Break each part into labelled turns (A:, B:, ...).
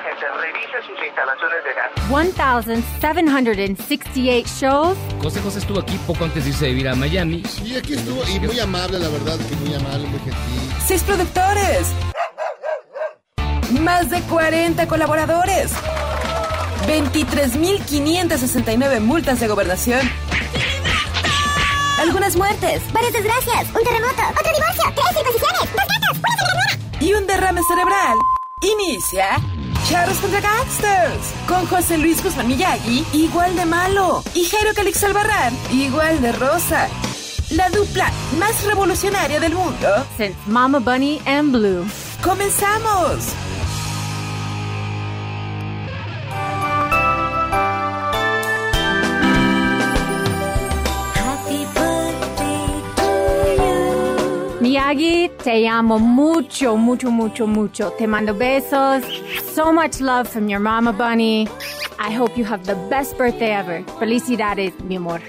A: gente revise sus instalaciones de gas.
B: 1,768 shows.
C: José José estuvo aquí poco antes de irse a vivir a Miami.
D: Y aquí estuvo, y muy amable, la verdad, que muy amable, muy gentil.
E: Seis productores. Más de 40 colaboradores. 23.569 multas de gobernación. Algunas muertes.
F: Varias desgracias, un terremoto, otro divorcio, tres imposiciones, dos gatos, una
E: y un derrame cerebral. Inicia Charros contra Gangsters con José Luis Guzmán Miyagi, igual de malo, y Jairo Calix Albarrán, igual de rosa. La dupla más revolucionaria del mundo.
B: Since Mama Bunny and Blue.
E: ¡Comenzamos!
B: Miyagi, te amo mucho, mucho, mucho, mucho. Te mando besos. So much love from your Mama Bunny. I hope you have the best birthday ever. Felicidades, mi amor.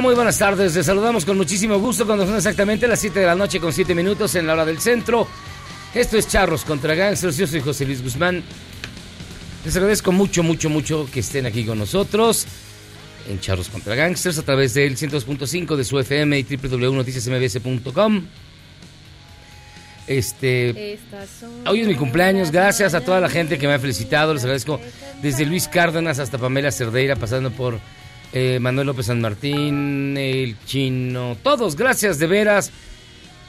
C: Va? Muy buenas tardes. Les saludamos con muchísimo gusto cuando son exactamente las 7 de la noche con 7 minutos en la hora del centro. Esto es Charros contra Gangsters. Yo soy José Luis Guzmán. Les agradezco mucho, mucho, mucho que estén aquí con nosotros en Charros contra Gangsters a través del 102.5 de su FM y www.noticiasmbs.com. Este, Hoy es mi cumpleaños, gracias a toda la gente que me ha felicitado, les agradezco desde Luis Cárdenas hasta Pamela Cerdeira, pasando por eh, Manuel López San Martín, el chino, todos, gracias de veras.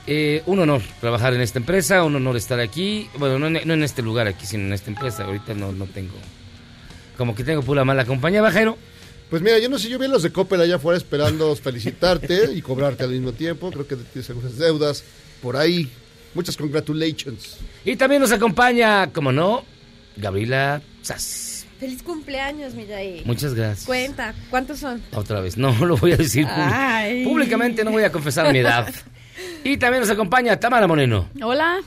C: Eh, un honor trabajar en esta empresa, un honor estar aquí, bueno, no en, no en este lugar aquí, sino en esta empresa, ahorita no, no tengo, como que tengo pura mala compañía, bajero.
D: Pues mira, yo no sé, yo vi a los de Coppel allá afuera esperando felicitarte y cobrarte al mismo tiempo. Creo que tienes algunas deudas por ahí. Muchas congratulations.
C: Y también nos acompaña, como no, Gabriela Sass.
G: Feliz cumpleaños, Millaí.
C: Muchas gracias.
G: Cuenta, ¿cuántos son?
C: Otra vez, no lo voy a decir
G: Ay.
C: públicamente, no voy a confesar mi edad. Y también nos acompaña Tamara Moreno.
H: Hola,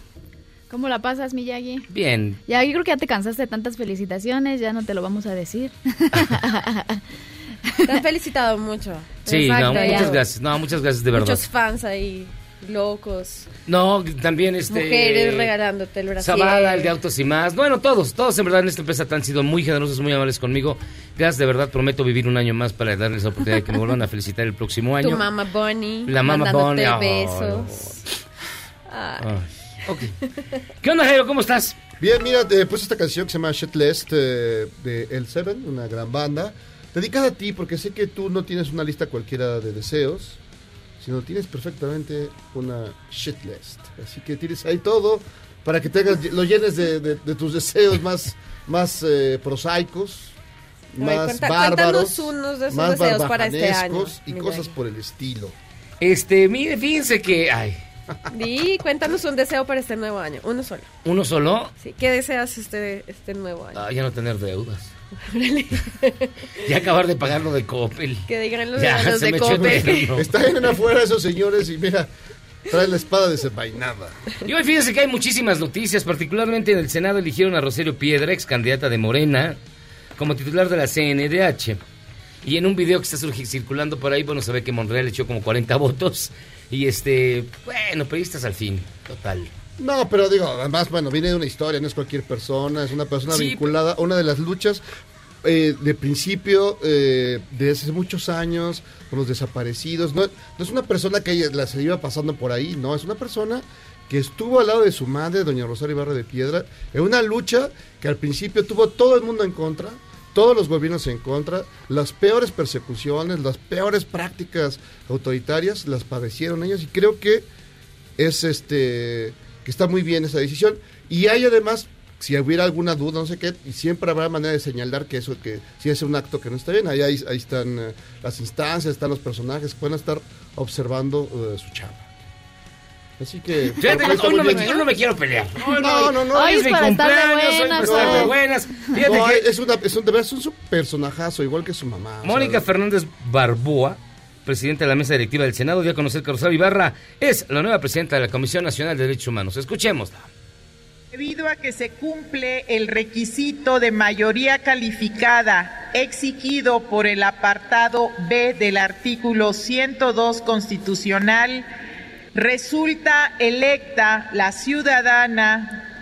H: ¿cómo la pasas, Miyagi?
C: Bien,
H: Ya, yo creo que ya te cansaste de tantas felicitaciones, ya no te lo vamos a decir.
G: Te han felicitado mucho.
C: sí,
H: Exacto,
C: no,
H: ya.
C: muchas gracias, no, muchas gracias de verdad.
G: Muchos fans ahí, locos.
C: No, también este...
G: Mujeres regalándote el brasier.
C: Zavala, el de Autos y más. Bueno, todos, todos en verdad en esta empresa han sido muy generosos, muy amables conmigo. Gracias, de verdad, prometo vivir un año más para darles la oportunidad de que me vuelvan a felicitar el próximo año.
G: Tu mamá Bonnie.
C: La mamá Bonnie, ay,
G: besos. Ay.
C: Ay, ok. ¿Qué onda, Jairo? ¿Cómo estás?
D: Bien, mira, te puse esta canción que se llama Shitlist eh, de El Seven, una gran banda. Dedicada a ti, porque sé que tú no tienes una lista cualquiera de deseos, sino tienes perfectamente una shitlist. Así que tienes ahí todo para que tengas, lo llenes de, de- de tus deseos más, más eh, prosaicos, más
G: cuenta-
D: bárbaros,
G: cuéntanos unos de esos
D: más
G: deseos para este año,
D: y cosas por el estilo.
C: Este, mire, fíjense que, ay,
G: Di, cuéntanos un deseo para este nuevo año. Uno solo.
C: ¿Uno solo?
G: Sí. ¿Qué deseas este, este nuevo año?
C: Ah, ya no tener deudas. ya acabar de pagar lo de Coppel.
G: Que digan los, ya, de Coppel.
D: Están afuera esos señores y mira, trae la espada desenvainada.
C: Y hoy fíjense que hay muchísimas noticias, particularmente en el Senado eligieron a Rosario Piedra, ex candidata de Morena, como titular de la CNDH. Y en un video que está circulando por ahí, bueno, se ve que Monreal echó como 40 votos. Y este, bueno, periodistas al fin, total.
D: No, pero digo, además, bueno, viene de una historia, no es cualquier persona, es una persona vinculada a una de las luchas eh, de principio, eh, de hace muchos años, con los desaparecidos. No, no es una persona que la se iba pasando por ahí, no, es una persona que estuvo al lado de su madre, doña Rosario Ibarra de Piedra, en una lucha que al principio tuvo todo el mundo en contra, todos los gobiernos en contra, las peores persecuciones, las peores prácticas autoritarias las padecieron ellos y creo que es este que está muy bien esa decisión y hay además si hubiera alguna duda, no sé qué, y siempre habrá manera de señalar que eso, que si es un acto que no está bien, ahí, ahí, están eh, las instancias, están los personajes, pueden estar observando uh, su chamba. Así que.
C: Fíjate, hoy no, me, yo no me quiero pelear.
D: No, no, no.
H: Hoy es, mi cumpleaños, hoy
C: de buenas.
D: Fíjate no, que es, una, es, un, es un personajazo, igual que su mamá.
C: Mónica Fernández Barboa, presidenta de la mesa directiva del Senado, dio a conocer que Rosario Ibarra es la nueva presidenta de la Comisión Nacional de Derechos Humanos. Escuchémosla.
I: Debido a que se cumple el requisito de mayoría calificada exigido por el apartado B del artículo 102 constitucional, resulta electa la ciudadana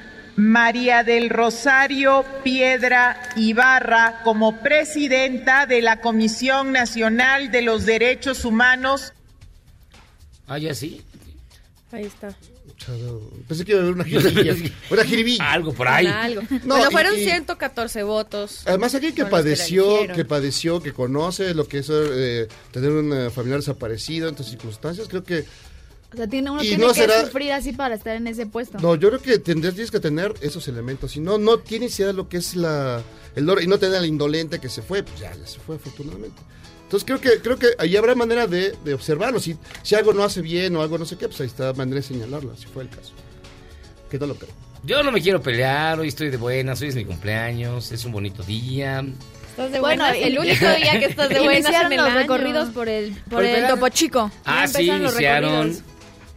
I: María del Rosario Piedra Ibarra como presidenta de la Comisión Nacional de los Derechos Humanos.
C: Ah, ya sí.
G: Ahí está.
D: Pensé que iba a haber una jiribilla. una jiribilla.
C: Algo por ahí.
G: No, bueno, fueron 114 votos.
D: Además, alguien que padeció, que, padeció, que conoce lo que es eh, tener un familiar desaparecido en estas circunstancias, creo que
H: o sea, tiene, uno tiene que sufrir así para estar en ese puesto.
D: No, yo creo que tendrías que tener esos elementos. Si no, no tienes idea de lo que es la, el y no tener la indolente que se fue, pues ya, ya se fue afortunadamente. Entonces creo que creo que ahí habrá manera de, observarlo. Si, si algo no hace bien o algo no sé qué, pues ahí está manera de señalarlo, si fue el caso. ¿Qué tal lo creo?
C: Yo no me quiero pelear, hoy estoy de buenas, hoy es mi cumpleaños, es un bonito día.
G: Estás de bueno, el único día que estás de buenas
H: en los recorridos por el, por el Topo Chico.
C: Ah, sí, iniciaron.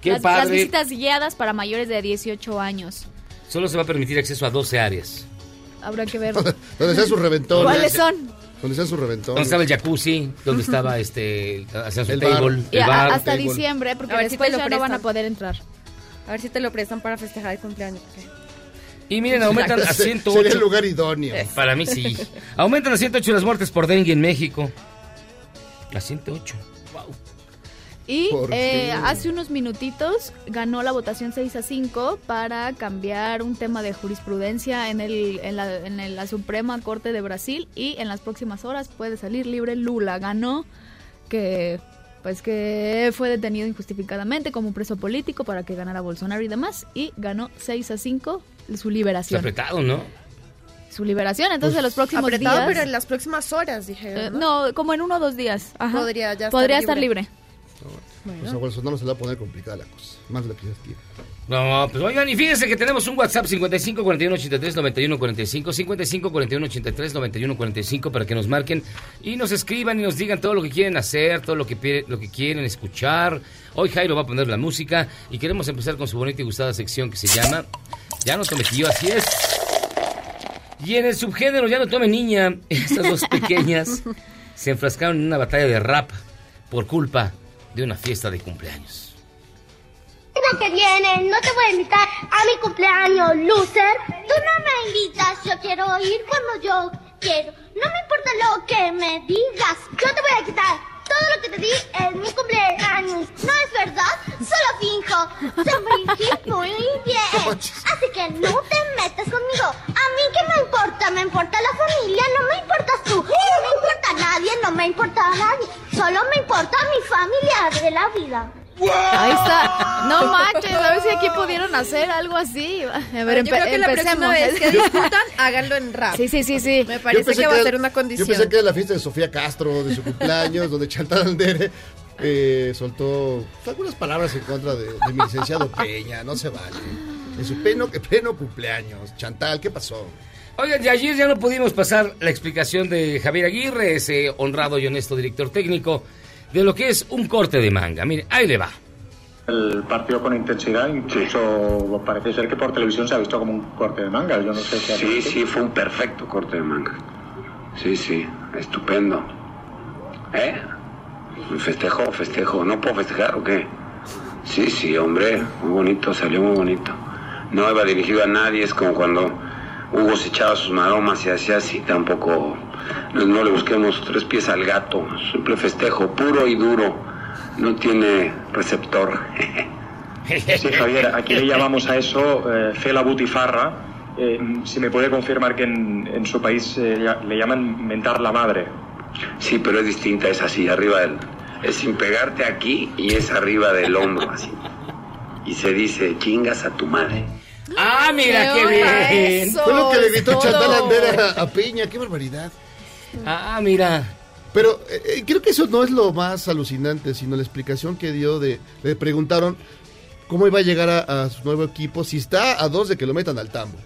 C: Qué
H: las,
C: padre.
H: las visitas guiadas para mayores de 18 años.
C: Solo se va a permitir acceso a 12 áreas.
H: Habrá que ver.
D: Donde sea su reventón.
H: ¿Cuáles son?
D: Donde sea su reventón.
C: Donde estaba el jacuzzi, donde estaba este, hacía su table, el bar.
H: hasta diciembre, porque después ya no van a poder entrar.
G: A ver si te lo prestan para festejar el cumpleaños.
C: Y miren, aumentan a 108.
D: Sería el lugar idóneo.
C: Para mí sí. Aumentan a 108 las muertes por dengue en México. A 108.
H: Y eh, hace unos minutitos ganó la votación 6 a 5 para cambiar un tema de jurisprudencia en, el, en, la, en la Suprema Corte de Brasil y en las próximas horas puede salir libre Lula. Ganó que pues que fue detenido injustificadamente como preso político para que ganara Bolsonaro y demás y ganó 6 a 5 su liberación.
C: apretado, ¿no?
H: Su liberación, entonces en los próximos
G: apretado,
H: días.
G: pero en las próximas horas, dije.
H: Eh, ¿no? como en uno o dos días.
G: Podría ya
H: Podría estar libre.
D: Bueno. Pues a Bolsonaro se le va a poner complicada la cosa. Más de lo que ya tiene.
C: No, pues oigan, y fíjense que tenemos un WhatsApp 55 41 83 91 45, 55 41 83 91 45 para que nos marquen y nos escriban y nos digan todo lo que quieren hacer, todo lo que, lo que quieren escuchar. Hoy Jairo va a poner la música y queremos empezar con su bonita y gustada sección que se llama Ya no tome tío, así es. Y en el subgénero Ya no tome niña, estas dos pequeñas se enfrascaron en una batalla de rap por culpa de una fiesta de cumpleaños.
F: que viene, no te voy a invitar a mi cumpleaños, loser. Tú no me invitas, yo quiero ir cuando yo quiero. No me importa lo que me digas, yo te voy a quitar todo lo que te di en mi cumpleaños. No es verdad, solo finjo. Se muy bien. Así que no te metas conmigo. A mí que me importa, me importa la familia, no me importas tú. No me importa nadie, no me importa a nadie. Solo me importa mi familia de la vida.
H: Ahí está. No manches, a ver si aquí pudieron hacer algo así. A ver,
G: yo creo que la próxima vez que discutan, háganlo en rap.
H: Sí, sí, sí, sí.
G: Me parece que, va a ser una condición.
D: Yo pensé que era la fiesta de Sofía Castro, de su cumpleaños, donde Chantal Andere eh, soltó algunas palabras en contra de, mi licenciado Peña, no se vale. En su pleno, pleno cumpleaños. Chantal, ¿qué pasó?
C: Oigan, y ayer ya no pudimos pasar la explicación de Javier Aguirre, ese honrado y honesto director técnico, de lo que es un corte de manga. Mire, ahí le va.
J: El partido con intensidad, incluso parece ser que por televisión se ha visto como un corte de manga. Yo no sé si
K: Sí, sí, fue un perfecto corte de manga. Sí, sí, estupendo. ¿Eh? Festejo, festejo. ¿No puedo festejar o qué? Sí, sí, hombre, muy bonito, salió muy bonito. No iba dirigido a nadie, es como cuando Hugo se echaba sus maromas y hacía así, tampoco. No, le busquemos tres pies al gato, simple festejo, puro y duro no tiene receptor.
J: Sí, Javier, aquí le llamamos a eso eh, fela butifarra. Eh, si me puede confirmar que en, su país eh, le llaman mentar la madre.
K: Sí, pero es distinta, es así, arriba del... Es sin pegarte aquí y es arriba del hombro, así. Y se dice, chingas a tu madre.
C: Ah, mira, qué, bien.
D: Fue lo que le gritó Chantal Andera a Piña, qué barbaridad.
C: Ah, mira.
D: Pero eh, eh, creo que eso no es lo más alucinante, sino la explicación que dio de... Le preguntaron cómo iba a llegar a, su nuevo equipo si está a dos de que lo metan al tambo.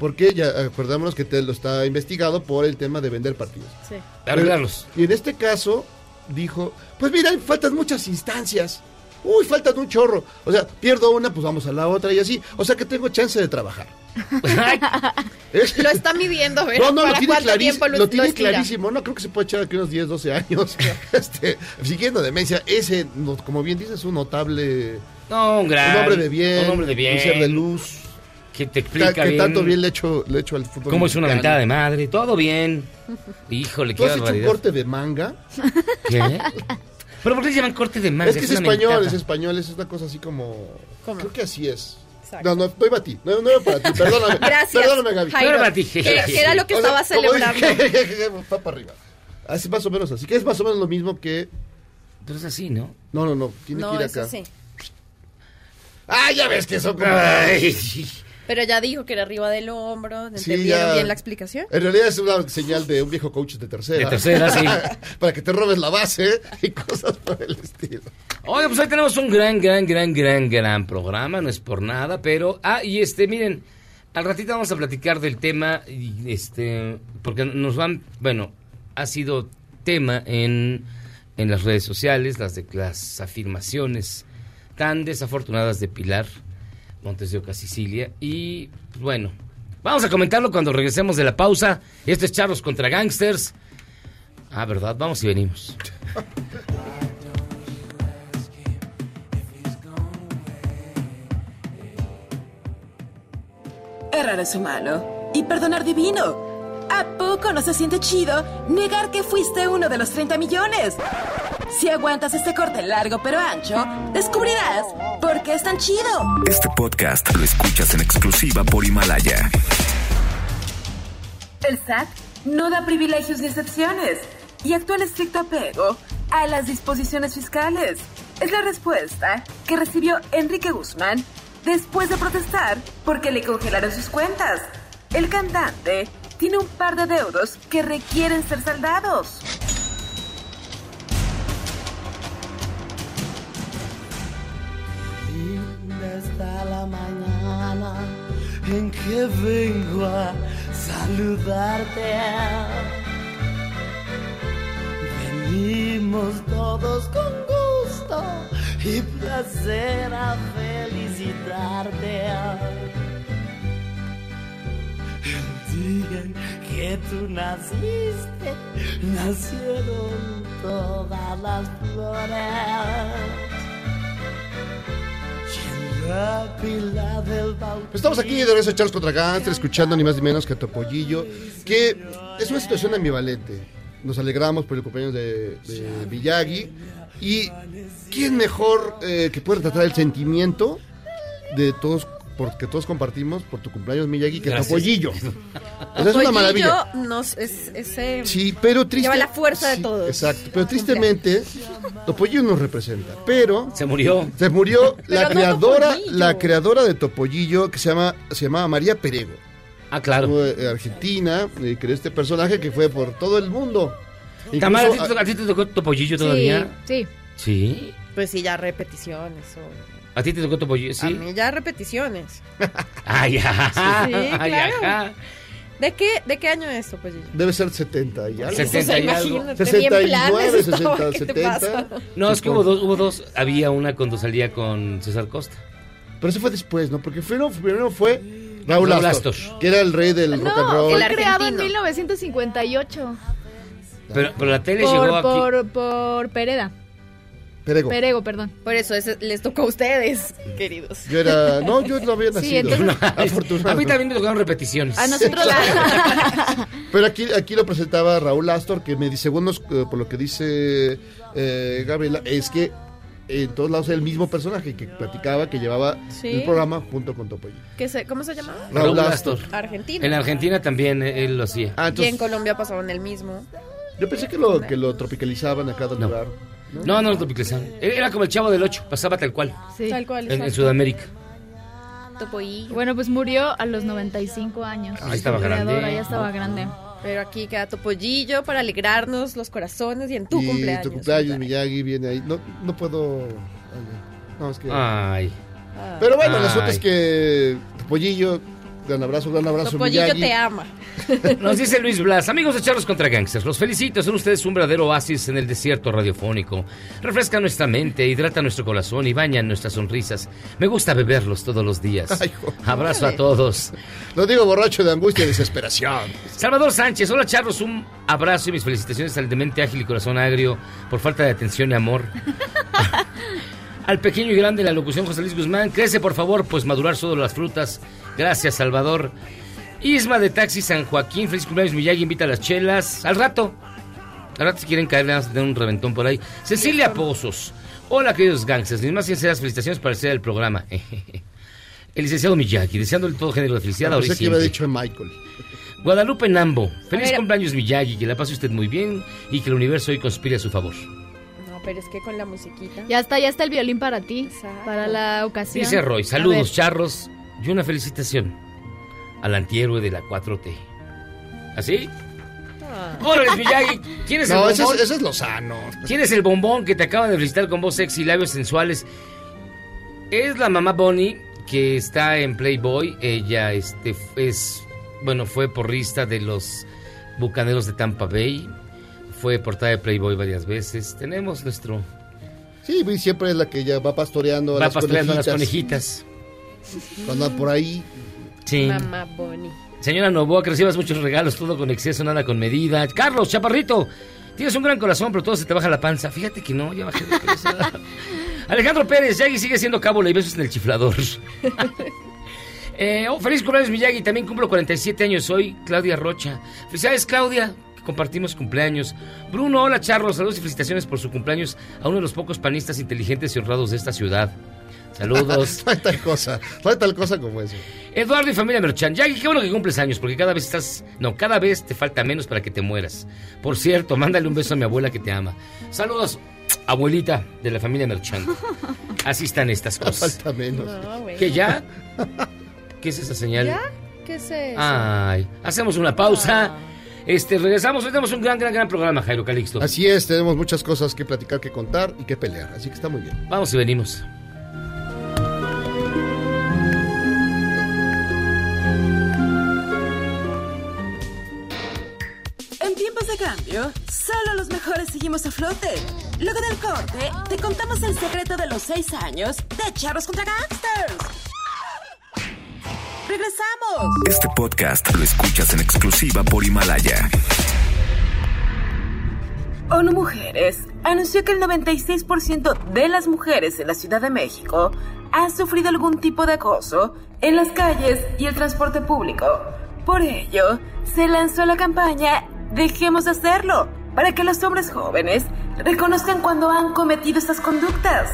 D: Porque ya acordámonos que te lo está investigado por el tema de vender partidos.
C: Sí. Arreglarlos.
D: Y en este caso dijo, pues mira, faltan muchas instancias. Uy, faltan un chorro. O sea, pierdo una, pues vamos a la otra y así. O sea que tengo chance de trabajar.
G: lo está midiendo, a ver,
D: no, no, lo tiene, clarísimo, lo, tiene clarísimo. No creo que se puede echar aquí unos 10, 12 años. este, siguiendo demencia, ese, como bien dices, es un notable.
C: No, un gran.
D: Un hombre de bien.
C: Un hombre de bien.
D: Un ser de luz.
C: Que te explica
D: que,
C: bien.
D: tanto bien le hecho, le hecho al fútbol.
C: Cómo es una mentada de madre. Todo bien. Híjole, qué
D: has hecho un corte de manga?
C: ¿Qué? ¿Pero por qué se llaman corte de manga?
D: Es que es, español, es español, es una cosa así como... ¿Cómo? Creo que así es. No, no, no iba a ti. No, no iba para ti. Perdóname.
G: Gracias.
D: Perdóname, Gaby.
G: no era para ti. ¿Qué, era lo que estaba celebrando?
D: Va para arriba. Así más o menos así. Que es más o menos lo mismo que.
C: Pero es así, ¿no?
D: No, no, no. Tiene
G: no,
D: que ir
G: acá.
D: Así. Ah, ya ves que son como. Ay.
G: Pero ya dijo que era arriba del hombro. ¿Entendieron bien la explicación?
D: En realidad es una señal de un viejo coach de tercera.
C: De tercera, sí.
D: Para que te robes la base y cosas por el estilo.
C: Oye, pues ahí tenemos un gran, gran, gran, gran, gran programa. No es por nada, pero. Ah, y este, miren. Al ratito vamos a platicar del tema. Y este. Porque nos van. Bueno, ha sido tema en, en las redes sociales, las, de, las afirmaciones tan desafortunadas de Pilar Montes de Oca, Sicilia. Y bueno, vamos a comentarlo cuando regresemos de la pausa. Esto es Charlos contra Gangsters. Ah, ¿verdad? Vamos y venimos.
E: Errar es humano y perdonar divino. ¿A poco no se siente chido negar que fuiste uno de los 30 millones? Si aguantas este corte largo pero ancho, descubrirás por qué es tan chido.
L: Este podcast lo escuchas en exclusiva por Himalaya.
E: El SAT no da privilegios ni excepciones y actúa en estricto apego a las disposiciones fiscales. Es la respuesta que recibió Enrique Guzmán después de protestar porque le congelaron sus cuentas. El cantante tiene un par de deudos que requieren ser saldados.
M: Linda está la mañana en que vengo a saludarte. Venimos todos con gusto y placer a felicitarte día que tú naciste, nacieron todas las flores.
D: Estamos aquí de regreso Charles contra Gánster, escuchando ni más ni menos que a Topollillo, que es una situación ambivalente. Nos alegramos por el cumpleaños de, de Villagui. Y quién mejor eh, que puede tratar el sentimiento de todos porque todos compartimos por tu cumpleaños Miyagi que tu pollillo.
G: es una maravilla. Nos, es, ese
D: sí, pero triste,
G: lleva la fuerza de todos.
D: Exacto, pero tristemente Topollillo nos representa, pero
C: se murió.
D: Se murió la creadora, la creadora de Topollillo que se llama se llamaba María Perego.
C: Ah, claro.
D: Eh, Argentina, y creó este personaje que fue por todo el mundo.
C: Tamara, ¿a ti te tocó Topollillo todavía?
G: Sí, sí.
C: ¿Sí?
G: Pues sí, ya repeticiones.
C: ¿A ti te tocó Topollillo? Sí. A
G: mí ya repeticiones.
C: Ay,
G: ajá. Sí, claro. ¿De qué, ¿De qué año es Topollillo?
D: Debe ser 70 y algo.
C: 70 y algo.
D: 69, 60, 70.
C: No, es que hubo dos, hubo dos. Había una cuando salía con César Costa.
D: Pero eso fue después, ¿no? Porque primero, primero fue Raúl, Astor, que era el rey del rock and roll.
H: Fue creado en 1958.
C: Pero, pero la tele
H: por,
C: llegó
H: por,
C: aquí.
H: Por Pereda.
D: Perego.
H: Perego, perdón.
G: Por eso les tocó a ustedes, queridos.
D: Yo era. No, yo no había nacido. Sí, entonces,
C: afortunadamente. A mí también me tocaron repeticiones.
H: A nosotros.
D: Pero aquí, aquí lo presentaba Raúl Astor, que me dice, según eh, por lo que dice eh, Gabriela, es que en todos lados era el mismo personaje que platicaba, que llevaba el programa junto con Topollillo.
G: ¿Cómo se llamaba?
D: Raúl, Astor.
G: Argentina.
C: En Argentina también eh, él lo hacía.
G: Ah, y en Colombia pasaban el mismo.
D: Yo pensé que lo, que lo tropicalizaban a cada lugar.
C: No, no, lo tropicalizaban. Era como el chavo del 8, pasaba tal cual.
G: Sí. Tal cual.
C: En, Sudamérica.
H: Topollillo. Bueno, pues murió a los 95 años.
C: Ahí estaba grande.
H: Ya estaba grande.
G: Pero aquí queda Topollillo para alegrarnos los corazones y en tu
D: y
G: cumpleaños.
D: tu cumpleaños, Miyagi viene ahí. No, no puedo... No, es que...
C: Ay.
D: Pero bueno, el asunto es que Topollillo Gran abrazo, gran abrazo.
G: Topollillo te ama.
C: Nos dice Luis Blas, amigos de Charlos contra Gangsters, los felicito, son ustedes un verdadero oasis en el desierto radiofónico. Refrescan nuestra mente, hidrata nuestro corazón y bañan nuestras sonrisas. Me gusta beberlos todos los días. Abrazo a todos.
D: Lo digo borracho de angustia y desesperación.
C: Salvador Sánchez, hola Charlos, un abrazo y mis felicitaciones al demente ágil y corazón agrio por falta de atención y amor. al pequeño y grande la locución José Luis Guzmán, crece por favor, pues madurar solo las frutas Gracias, Salvador. Isma de Taxi San Joaquín, feliz cumpleaños Miyagi, invita a las chelas. Al rato. Al rato si quieren caer, vamos a tener un reventón por ahí. Cecilia Pozos. Hola, queridos gangsters. Mis más sinceras felicitaciones para ser el programa. el licenciado Miyagi, deseándole todo género de felicidad
D: a que iba dicho Michael.
C: Guadalupe Nambo. Feliz cumpleaños Miyagi, que la pase usted muy bien y que el universo hoy conspire a su favor.
G: Pero es que con la musiquita.
H: Ya está, ya está el violín para ti, para la ocasión.
C: Dice Roy, saludos, charros y una felicitación al antihéroe de la 4T. ¿Así? Ah. Órale, Miyagi, ¿quién es el bombón?
D: No, ese es Lozano.
C: ¿Quién es el bombón que te acaba de felicitar con voz sexy y labios sensuales? Es la mamá Bonnie que está en Playboy. Ella este, es, bueno, fue porrista de los Bucaneros de Tampa Bay. Fue portada de Playboy varias veces. Tenemos nuestro...
D: Sí, siempre es la que ya va pastoreando a va
C: pastoreando a las conejitas.
D: Cuando por ahí.
C: Sí.
G: Mamá Bonnie.
C: Señora Novoa, que recibas muchos regalos, todo con exceso, nada con medida. Carlos, chaparrito, tienes un gran corazón, pero todo se te baja la panza. Fíjate que no, ya bajé de peso. Alejandro Pérez, Yagi sigue siendo cábula y besos en el chiflador. eh, oh, feliz cumpleaños, Miyagi. También cumplo 47 años hoy, Claudia Rocha. Felicidades, Claudia. Compartimos cumpleaños. Bruno, hola, Charlos. Saludos y felicitaciones por su cumpleaños a uno de los pocos panistas inteligentes y honrados de esta ciudad. Saludos.
D: no hay tal cosa, no hay tal cosa como eso.
C: Eduardo y familia Merchan, ya qué bueno que cumples años, porque cada vez estás, no, cada vez te falta menos para que te mueras. Por cierto, mándale un beso a mi abuela que te ama. Saludos, abuelita de la familia Merchan. Así están estas cosas.
D: Falta menos.
C: ¿Qué ya? ¿Qué es esa señal?
G: ¿Ya? ¿Qué es eso?
C: Ay, hacemos una pausa. Ah. Este, regresamos, hoy tenemos un gran, gran, gran programa, Jairo Calixto.
D: Así es, tenemos muchas cosas que platicar, que contar y que pelear, así que está muy bien.
C: Vamos y venimos.
E: cambio, solo los mejores seguimos a flote. Luego del corte, te contamos el secreto de los seis años de Charros contra Gangsters. ¡Regresamos!
L: Este podcast lo escuchas en exclusiva por Himalaya.
E: ONU Mujeres anunció que el 96% de las mujeres en la Ciudad de México han sufrido algún tipo de acoso en las calles y el transporte público. Por ello, se lanzó la campaña Dejemos de hacerlo para que los hombres jóvenes reconozcan cuando han cometido estas conductas.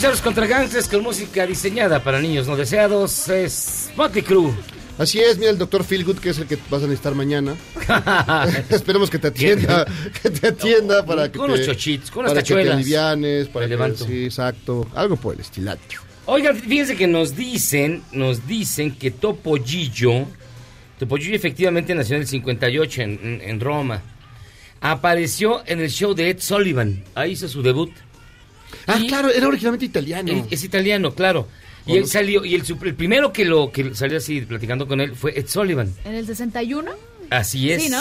C: Charles contra Gangsters con música diseñada para niños no deseados. Es Motley Crue.
D: Así es, mira el doctor Feelgood, que es el que vas a necesitar mañana. Esperemos que te atienda, que te atienda para que
C: con
D: te,
C: los chochitos, con
D: para
C: las
D: que te alivianes, para
C: Me
D: que,
C: levanto.
D: sí, exacto, algo por el estilacho.
C: Oigan, fíjense que nos dicen, nos dicen que Topollillo, Topollillo efectivamente nació en el 58 en, en- en Roma. Apareció en el show de Ed Sullivan. Ahí hizo su debut.
D: Ah, claro, era originalmente italiano.
C: Es, es italiano, claro. Y él salió, y el, el primero que lo que salió así platicando con él fue Ed Sullivan.
H: En el 61.
C: Así es.
H: Sí, ¿no?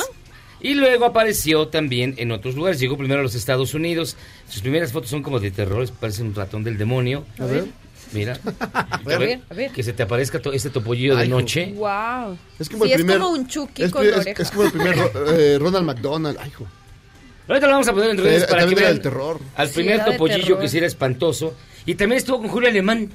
C: Y luego apareció también en otros lugares. Llegó primero a los Estados Unidos. Sus primeras fotos son como de terror, parece un ratón del demonio.
D: A ver.
C: Mira.
G: A ver, a ver.
C: Que se te aparezca to- este topollillo de noche.
G: Wow.
D: Es como
G: sí,
D: el primer.
G: es como un Chucky
D: es,
G: con
D: es-
G: oreja.
D: es como el primer eh, Ronald McDonald. Ay, hijo.
C: Ahorita lo vamos a poner en redes para que vean
D: del terror.
C: al primer topollillo que sí era espantoso. Y también estuvo con Julio Alemán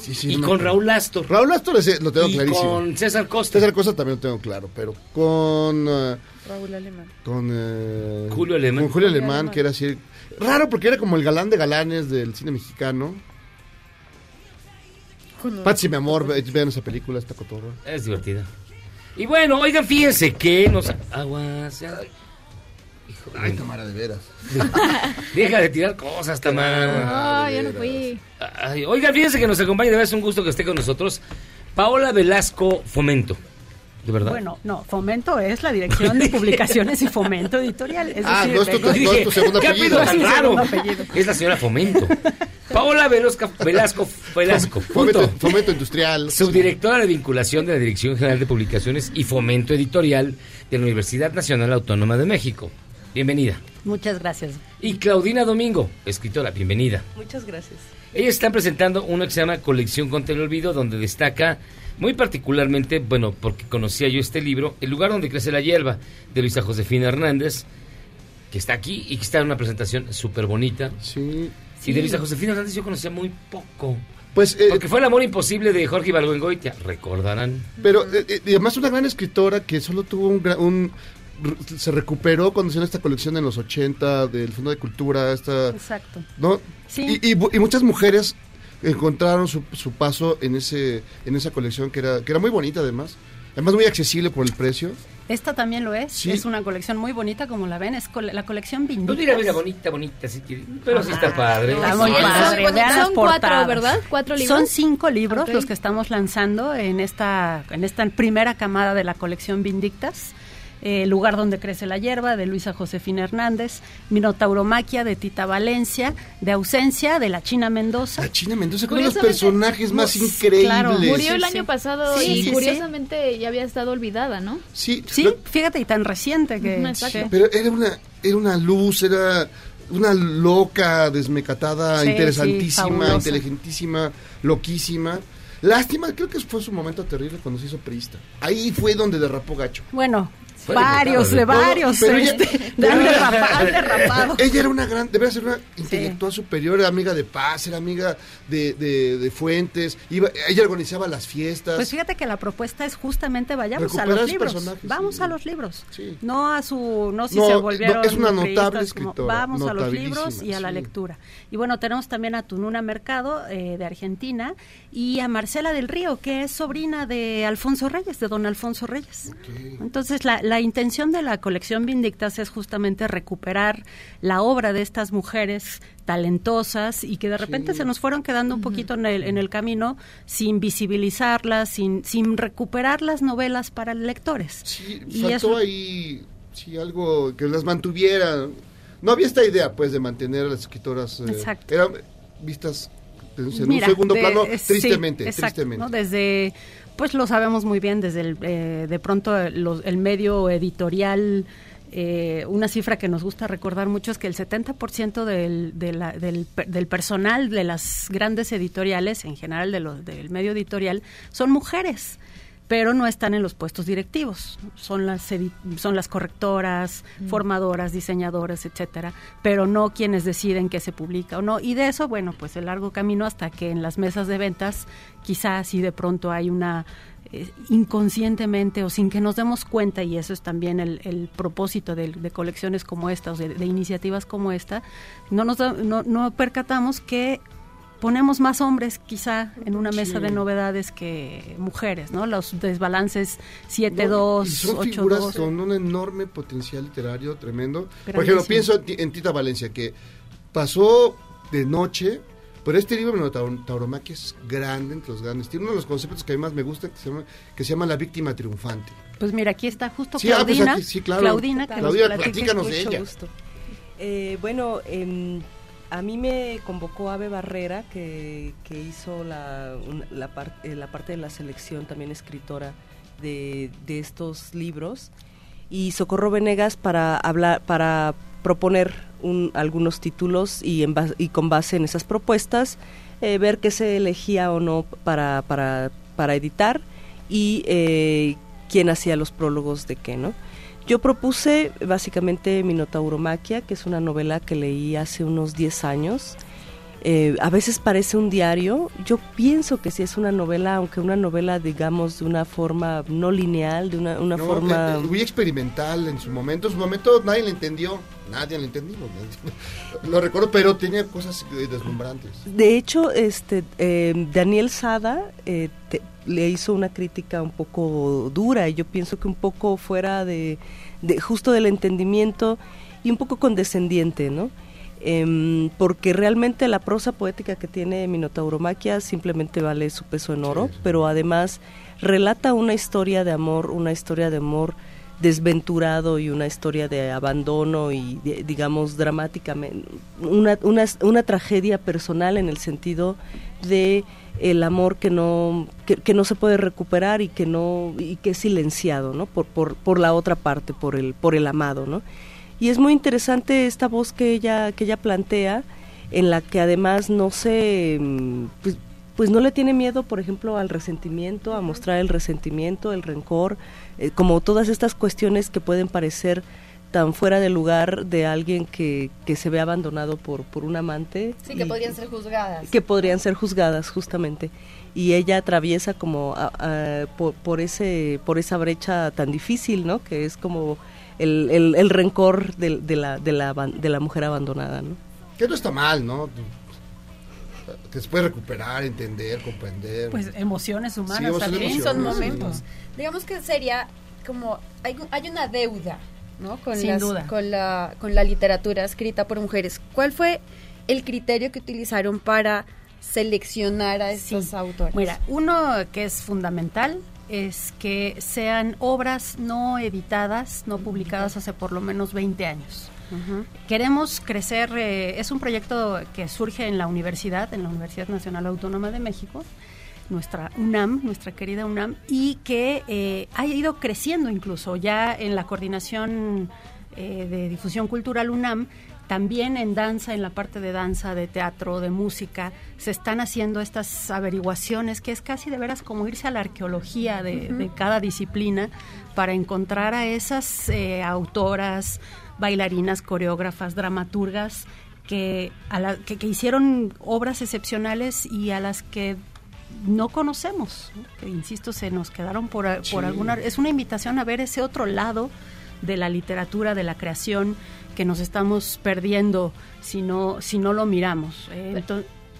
D: Sí, sí,
C: y
D: no
C: con. Raúl Astor.
D: Raúl Astor ese lo tengo
C: y
D: clarísimo.
C: con César Costa.
D: César Cosa también lo tengo claro, pero con. eh,
G: Raúl Alemán.
D: con eh,
C: Julio Alemán.
D: Con Julio
G: Julio
D: Alemán,
G: Alemán.
D: que era así. Raro porque era como el galán de galanes del cine mexicano. Patsy, mi amor, ve- vean esa película, esta cotorra.
C: Es divertida. Y bueno, oigan, fíjense que nos... Aguas. Ay,
D: Tamara, de veras.
C: Deja de tirar cosas, Tamara.
H: Ah, ya no fui.
C: Ay, oigan, fíjense que nos acompaña, de verdad es un gusto que esté con nosotros. Paola Velasco Fomento. ¿De verdad?
N: Bueno, no, Fomento es la Dirección de Publicaciones y Fomento Editorial. Es
D: Ah,
N: decir,
D: no es tu- no es tu segundo
C: ¿qué
D: apellido.
C: tan raro?
N: apellido.
C: Es la señora Fomento. Paola Velasco, Velasco, Velasco.
D: Fomento, fomento industrial.
C: Subdirectora de vinculación de la Dirección General de Publicaciones y Fomento Editorial de la Universidad Nacional Autónoma de México. Bienvenida.
N: Muchas gracias.
C: Y Claudina Domingo, escritora, bienvenida.
O: Muchas gracias.
C: Ellos están presentando uno que se llama Colección contra el Olvido, donde destaca muy particularmente, bueno, porque conocía yo este libro, El lugar donde crece la hierba, de Luisa Josefina Hernández, que está aquí y que está en una presentación súper bonita.
D: Sí.
C: Y de Luisa Josefina Hernández yo conocía muy poco.
D: Pues, eh,
C: Porque fue El amor imposible de Jorge Ibargüengoitia, recordarán.
D: Pero eh, eh, y además una gran escritora que solo tuvo un, un se recuperó cuando hicieron esta colección en los 80 del Fondo de Cultura, esta
N: Exacto.
D: ¿no?
N: Sí.
D: Y, y muchas mujeres encontraron su, su paso en ese en esa colección que era que era muy bonita además. Además muy accesible por el precio.
N: Esta también lo es.
D: Sí.
N: Es una colección muy bonita, como la ven. Es cole- la colección Vindictas.
C: No mira, mira, bonita, bonita, que- pero sí está padre.
N: Está muy
H: Son-
N: padre.
H: son- cuatro. ¿verdad? ¿Cuatro libros?
N: Son cinco libros los que estamos lanzando en esta, en esta primera camada de la colección Vindictas. Eh, lugar donde crece la hierba, de Luisa Josefina Hernández, Minotauromaquia, de Tita Valencia, de Ausencia, de la China Mendoza.
D: La China Mendoza con los personajes más increíbles.
N: claro,
H: Murió el
N: Sí,
H: año
N: sí.
H: pasado
N: Sí,
H: y
N: sí, sí.
H: curiosamente ya había estado olvidada, ¿no?
D: Sí,
N: Sí,
D: lo-
N: fíjate, y tan reciente que... Sí.
D: pero era una era una luz, era una loca, desmecatada,
N: Sí,
D: interesantísima, inteligentísima, loquísima. Lástima, creo que fue su momento terrible cuando se hizo priista. Ahí fue donde derrapó gacho.
N: Bueno, varios, de varios.
D: Pero ella-
N: este, de han derrapado, han derrapado.
D: Ella era una gran, debe ser una intelectual superior, era amiga de Paz, era amiga de, de, de Fuentes, iba, ella organizaba las fiestas.
N: Pues fíjate que la propuesta es justamente vayamos a los libros. Vamos
D: sí.
N: a los libros.
D: Sí.
N: No a su no si
D: No,
N: se volvieron
D: no, es una notable
N: como,
D: escritora,
N: vamos a los libros y a la lectura. Y bueno, tenemos también a Tununa Mercado eh, de Argentina y a Marcela del Río, que es sobrina de Alfonso Reyes, de don Alfonso Reyes. Entonces, la, la intención de la colección Vindictas es justamente recuperar la obra de estas mujeres talentosas y que de repente se nos fueron quedando un poquito en el, en el camino sin visibilizarlas, sin, sin recuperar las novelas para lectores.
D: Sí,
N: y
D: faltó
N: eso-
D: ahí sí, algo que las mantuviera. No había esta idea, pues, de mantener a las escritoras. eh,
N: Exacto.
D: Eran vistas en
N: Mira,
D: un segundo
N: de-
D: plano,
N: eh, sí,
D: tristemente,
N: exacto,
D: tristemente.
N: ¿no? Desde, pues lo sabemos muy bien, desde el, eh, de pronto el medio editorial, eh, una cifra que nos gusta recordar mucho es que el 70% del, del, del personal de las grandes editoriales, en general de del medio editorial, son mujeres. Pero no están en los puestos directivos. Son las son las correctoras, mm. formadoras, diseñadoras, etcétera, pero no quienes deciden qué se publica o no. Y de eso, bueno, pues el largo camino hasta que en las mesas de ventas quizás si de pronto hay una eh, inconscientemente o sin que nos demos cuenta, y eso es también el, propósito de, colecciones como esta, o de, iniciativas como esta, no nos no, no percatamos que ponemos más hombres quizá en una mesa de novedades que mujeres, ¿no? Los desbalances 7-2,
D: Son figuras con un enorme potencial literario tremendo. Por ejemplo, pienso en Tita Valencia, que pasó de noche, pero este libro, Tauromaquia, es grande entre los grandes. Tiene uno de los conceptos que a mí más me gusta, que se llama, que se llama La Víctima Triunfante.
N: Pues mira, aquí está justo
D: sí, ah, pues
N: Claudina.
D: sí, claro.
N: Claudina,
D: que Claudia, platícanos de ella.
O: Eh, bueno, eh, a mí me convocó Ave Barrera, que, hizo la, eh, la, parte de la selección, también escritora de, estos libros, y Socorro Venegas para hablar, para proponer algunos títulos y, y con base en esas propuestas eh, ver qué se elegía o no para, para, para editar y eh, quién hacía los prólogos de qué, ¿no? Yo propuse básicamente Minotauromaquia, que es una novela que leí hace unos 10 años. Eh, a veces parece un diario. Yo pienso que sí es una novela, aunque una novela, digamos, de una forma no lineal, de una, una forma...
D: Eh, eh, muy experimental en su momento. En su momento nadie le entendió. Nadie le entendió. Lo recuerdo, pero tenía cosas deslumbrantes.
O: De hecho, este Daniel Sada le hizo una crítica un poco dura y yo pienso que un poco fuera de, justo del entendimiento y un poco condescendiente, ¿no? Em, porque realmente la prosa poética que tiene Minotauromaquia simplemente vale su peso en oro, pero además relata una historia de amor, una historia de amor desventurado y una historia de abandono y digamos dramáticamente una, una, una tragedia personal en el sentido de el amor que no que, no se puede recuperar y que no y que es silenciado no por, por, por la otra parte por el por el amado no y es muy interesante esta voz que ella que ella plantea en la que además no se mm, pues, pues no le tiene miedo por ejemplo al resentimiento a mostrar el resentimiento el rencor eh, como todas estas cuestiones que pueden parecer tan fuera de lugar de alguien que, que se ve abandonado por, por un amante.
G: Sí, que podrían ser juzgadas.
O: Que podrían ser juzgadas, justamente. Y ella atraviesa como por, por, ese, por esa brecha tan difícil, ¿no? Que es como el, el, rencor de, de, la, de, la, de la mujer abandonada, ¿no?
D: Que no está mal, ¿no? que se puede recuperar, entender, comprender.
N: Pues emociones humanas
G: también son momentos. Digamos que sería como hay, hay una deuda ¿no? Con,
N: Sin duda.
G: con, la, con la literatura escrita por mujeres. ¿Cuál fue el criterio que utilizaron para seleccionar a estos autores?
N: Mira, uno que es fundamental es que sean obras no editadas, no publicadas hace por lo menos 20 años. Queremos crecer, eh, es un proyecto que surge en la universidad, en la Universidad Nacional Autónoma de México, nuestra UNAM, nuestra querida UNAM, y que eh, ha ido creciendo incluso ya en la coordinación eh, de difusión cultural UNAM, también en danza, en la parte de danza, de teatro, de música, se están haciendo estas averiguaciones que es casi de veras como irse a la arqueología de, cada disciplina para encontrar a esas eh, autoras, bailarinas, coreógrafas, dramaturgas que, a que, que, hicieron obras excepcionales y a las que no conocemos, que insisto, se nos quedaron por, por alguna... Es una invitación a ver ese otro lado de la literatura, de la creación, que nos estamos perdiendo si no, si no lo miramos.
H: ¿eh?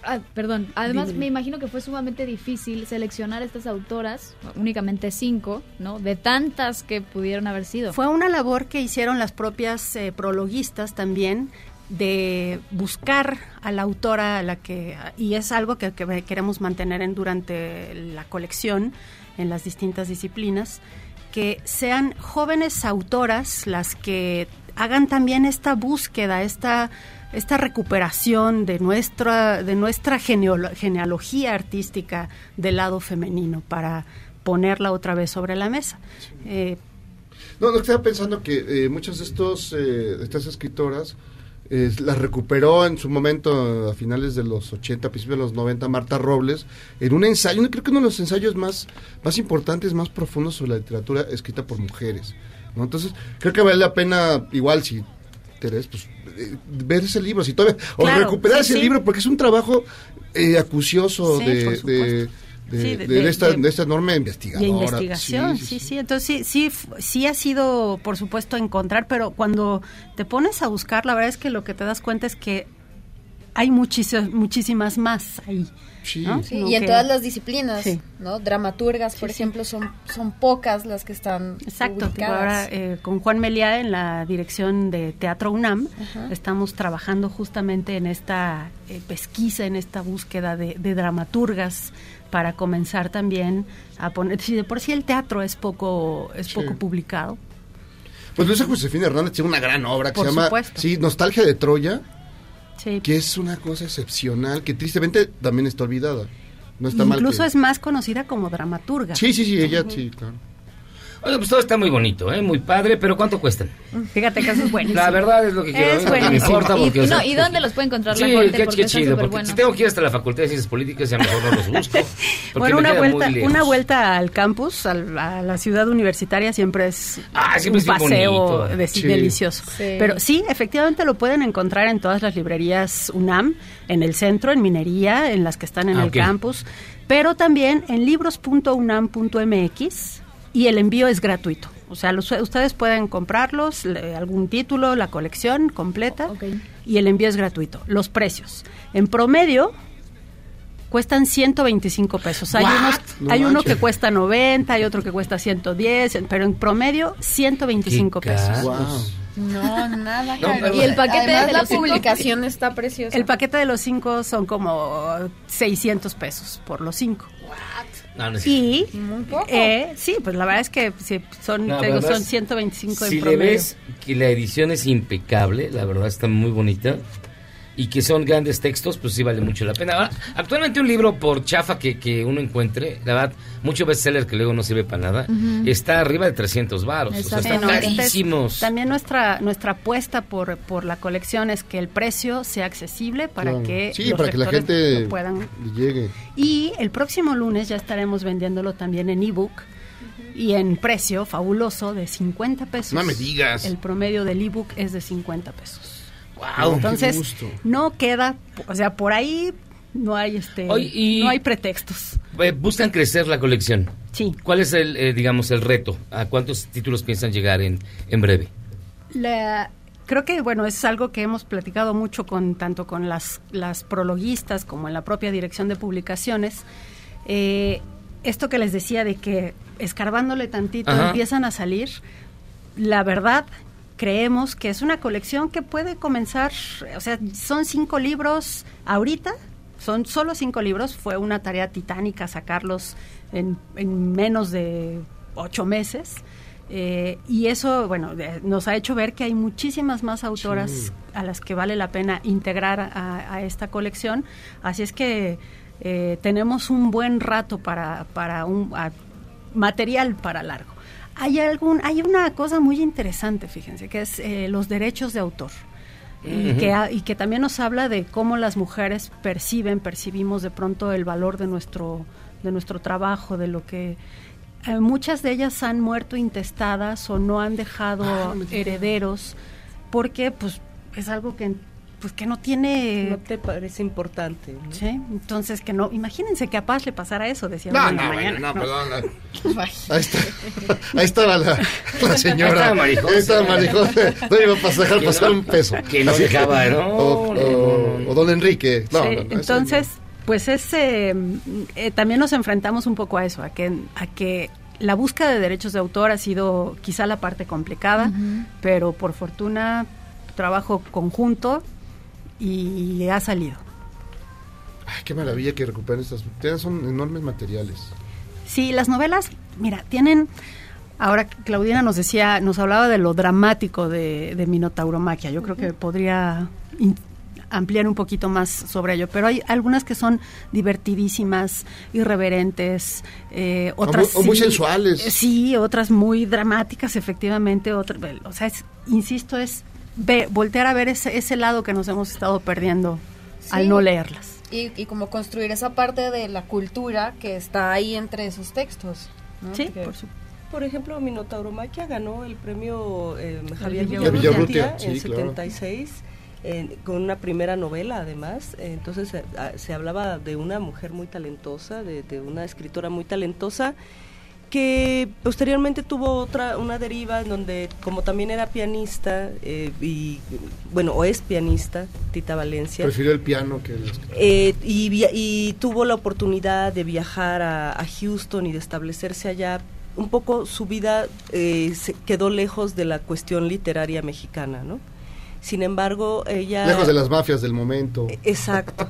H: Ah, perdón, además me imagino que fue sumamente difícil seleccionar estas autoras, únicamente cinco, ¿no? De tantas que pudieron haber sido.
N: Fue una labor que hicieron las propias eh, prologuistas también, de buscar a la autora a la que y es algo que, queremos mantener en, durante la colección en las distintas disciplinas que sean jóvenes autoras las que hagan también esta búsqueda esta esta recuperación de nuestra de nuestra genealogía artística del lado femenino para ponerla otra vez sobre la mesa.
D: Eh, no, no estaba pensando que eh, muchas de estos eh, de estas escritoras la recuperó en su momento a finales de los 80, principios de los 90 Marta Robles en un ensayo, creo que uno de los ensayos más, más importantes, más profundos sobre la literatura escrita por mujeres. ¿no? Entonces, creo que vale la pena, igual si Terés, pues eh, ver ese libro, si todavía, o recuperar ese libro, porque es un trabajo eh, acucioso de de, esta, de, esta, enorme investigadora.
N: investigación, sí sí, Entonces sí, sí, sí ha sido, por supuesto, encontrar, pero cuando te pones a buscar, la verdad es que lo que te das cuenta es que hay muchísimas, muchísimas más ahí.
G: Sí. y en todas las disciplinas, ¿no? Dramaturgas, por ejemplo, son, son pocas las que están
N: Exacto. Ahora, eh, con Juan Meliá en la dirección de Teatro UNAM, estamos trabajando justamente en esta eh, pesquisa, en esta búsqueda de, de dramaturgas para comenzar también a poner, si de por sí el teatro es poco, es poco publicado.
D: Pues Luisa Josefina Hernández tiene una gran obra que se llama sí, Nostalgia de Troya, que es una cosa excepcional, que tristemente también está olvidada. No está
N: Incluso es más conocida como dramaturga.
D: Sí, sí, sí, ella sí, claro.
C: Oye, pues todo está muy bonito, ¿eh? muy padre, pero ¿cuánto cuestan?
N: Fíjate que eso es bueno.
C: La verdad es lo que quiero. Es bueno. Me importa porque,
H: y, no, ¿Y dónde los puede encontrar
C: la
H: gente?
C: Qué, qué chido, porque si tengo que ir hasta la Facultad de Ciencias Políticas, ya mejor no los busco.
N: Bueno, una vuelta, una vuelta al campus, a la ciudad universitaria, siempre es
C: ah, siempre
N: un paseo delicioso. Pero sí, efectivamente lo pueden encontrar en todas las librerías UNAM, en el centro, en minería, en las que están en ah, el campus, pero también en libros.unam.mx y el envío es gratuito. O sea, ustedes pueden comprarlos, algún título, la colección completa, y el envío es gratuito. Los precios. En promedio, cuestan 125 pesos. Hay, hay uno que cuesta 90, hay otro que cuesta 110, pero en promedio 125 pesos.
G: No, nada. y el paquete de la publicación está precioso.
N: El paquete de los cinco son como 600 pesos por los cinco. Y eh, sí, pues la verdad es que son, son 125
C: si le ves que la edición es impecable, la verdad está muy bonita y que son grandes textos, pues sí vale mucho la pena. Ahora, actualmente un libro por chafa que, que uno encuentre, la verdad, mucho bestseller que luego no sirve para nada, está arriba de 300 varos, o sea, están carísimos.
N: también nuestra nuestra apuesta por, por la colección es que el precio sea accesible para que
D: sí, para que la gente puedan llegue.
N: Y el próximo lunes ya estaremos vendiéndolo también en ebook y en precio fabuloso de 50 pesos.
D: No me digas.
N: El promedio del ebook es de 50 pesos. Entonces, no queda, o sea, por ahí no hay este no hay pretextos.
C: Eh, buscan crecer la colección.
N: Sí.
C: ¿Cuál es el eh, digamos el reto? ¿A cuántos títulos piensan llegar en, en breve?
N: creo que bueno, es algo que hemos platicado mucho con tanto con las las prologuistas como en la propia dirección de publicaciones. Eh, esto que les decía de que escarbándole tantito empiezan a salir, la verdad creemos que es una colección que puede comenzar, o sea, son cinco libros ahorita, son solo cinco libros, fue una tarea titánica sacarlos en, menos de ocho meses. Eh, y eso, bueno, nos ha hecho ver que hay muchísimas más autoras a las que vale la pena integrar a, esta colección. Así es que eh, tenemos un buen rato para, para un material para largo hay algún hay una cosa muy interesante fíjense que es eh, los derechos de autor. Y, que, y que también nos habla de cómo las mujeres perciben percibimos de pronto el valor de nuestro de nuestro trabajo de lo que eh, muchas de ellas han muerto intestadas o no han dejado ah, herederos porque pues es algo que pues que no tiene
O: no te parece importante
N: sí entonces que no imagínense que a Paz le pasara eso decía
D: no no, mañana, no, perdón ahí está ahí estaba la, la señora. ahí estaba Marijón no iba a dejar pasar un peso.
C: que no dejaba
D: ¿no? O, don Enrique. No,
N: sí, entonces pues ese eh, también nos enfrentamos un poco a eso a que a que la búsqueda de derechos de autor ha sido quizá la parte complicada, pero por fortuna trabajo conjunto y ha salido.
D: Ay, qué maravilla que recuperen estas. Son enormes materiales.
N: Sí, las novelas, mira, tienen. Ahora Claudina nos decía, nos hablaba de lo dramático de, de Minotauromaquia. Yo creo que podría ampliar un poquito más sobre ello, pero hay algunas que son divertidísimas, irreverentes, eh, otras
D: o muy, sensuales.
N: Sí, otras muy dramáticas, efectivamente. Otra, o sea, insisto, es
P: voltear a ver ese, ese lado que nos hemos estado perdiendo al no leerlas.
G: Y, y como construir esa parte de la cultura que está ahí entre esos textos.
P: Sí, por
O: Por ejemplo, Minotauromaquia ganó el premio eh, Javier Villarrutia en 76 con una primera novela además. Entonces ah, se hablaba de una mujer muy talentosa, de, de una escritora muy talentosa que posteriormente tuvo otra una deriva en donde como también era pianista eh, y bueno o es pianista Tita Valencia.
D: Prefirió el piano que el
O: eh, y, y, tuvo la oportunidad de viajar a, Houston y de establecerse allá. Un poco su vida eh, se quedó lejos de la cuestión literaria mexicana no sin embargo, ella...
D: Lejos de las mafias del momento.
O: Exacto.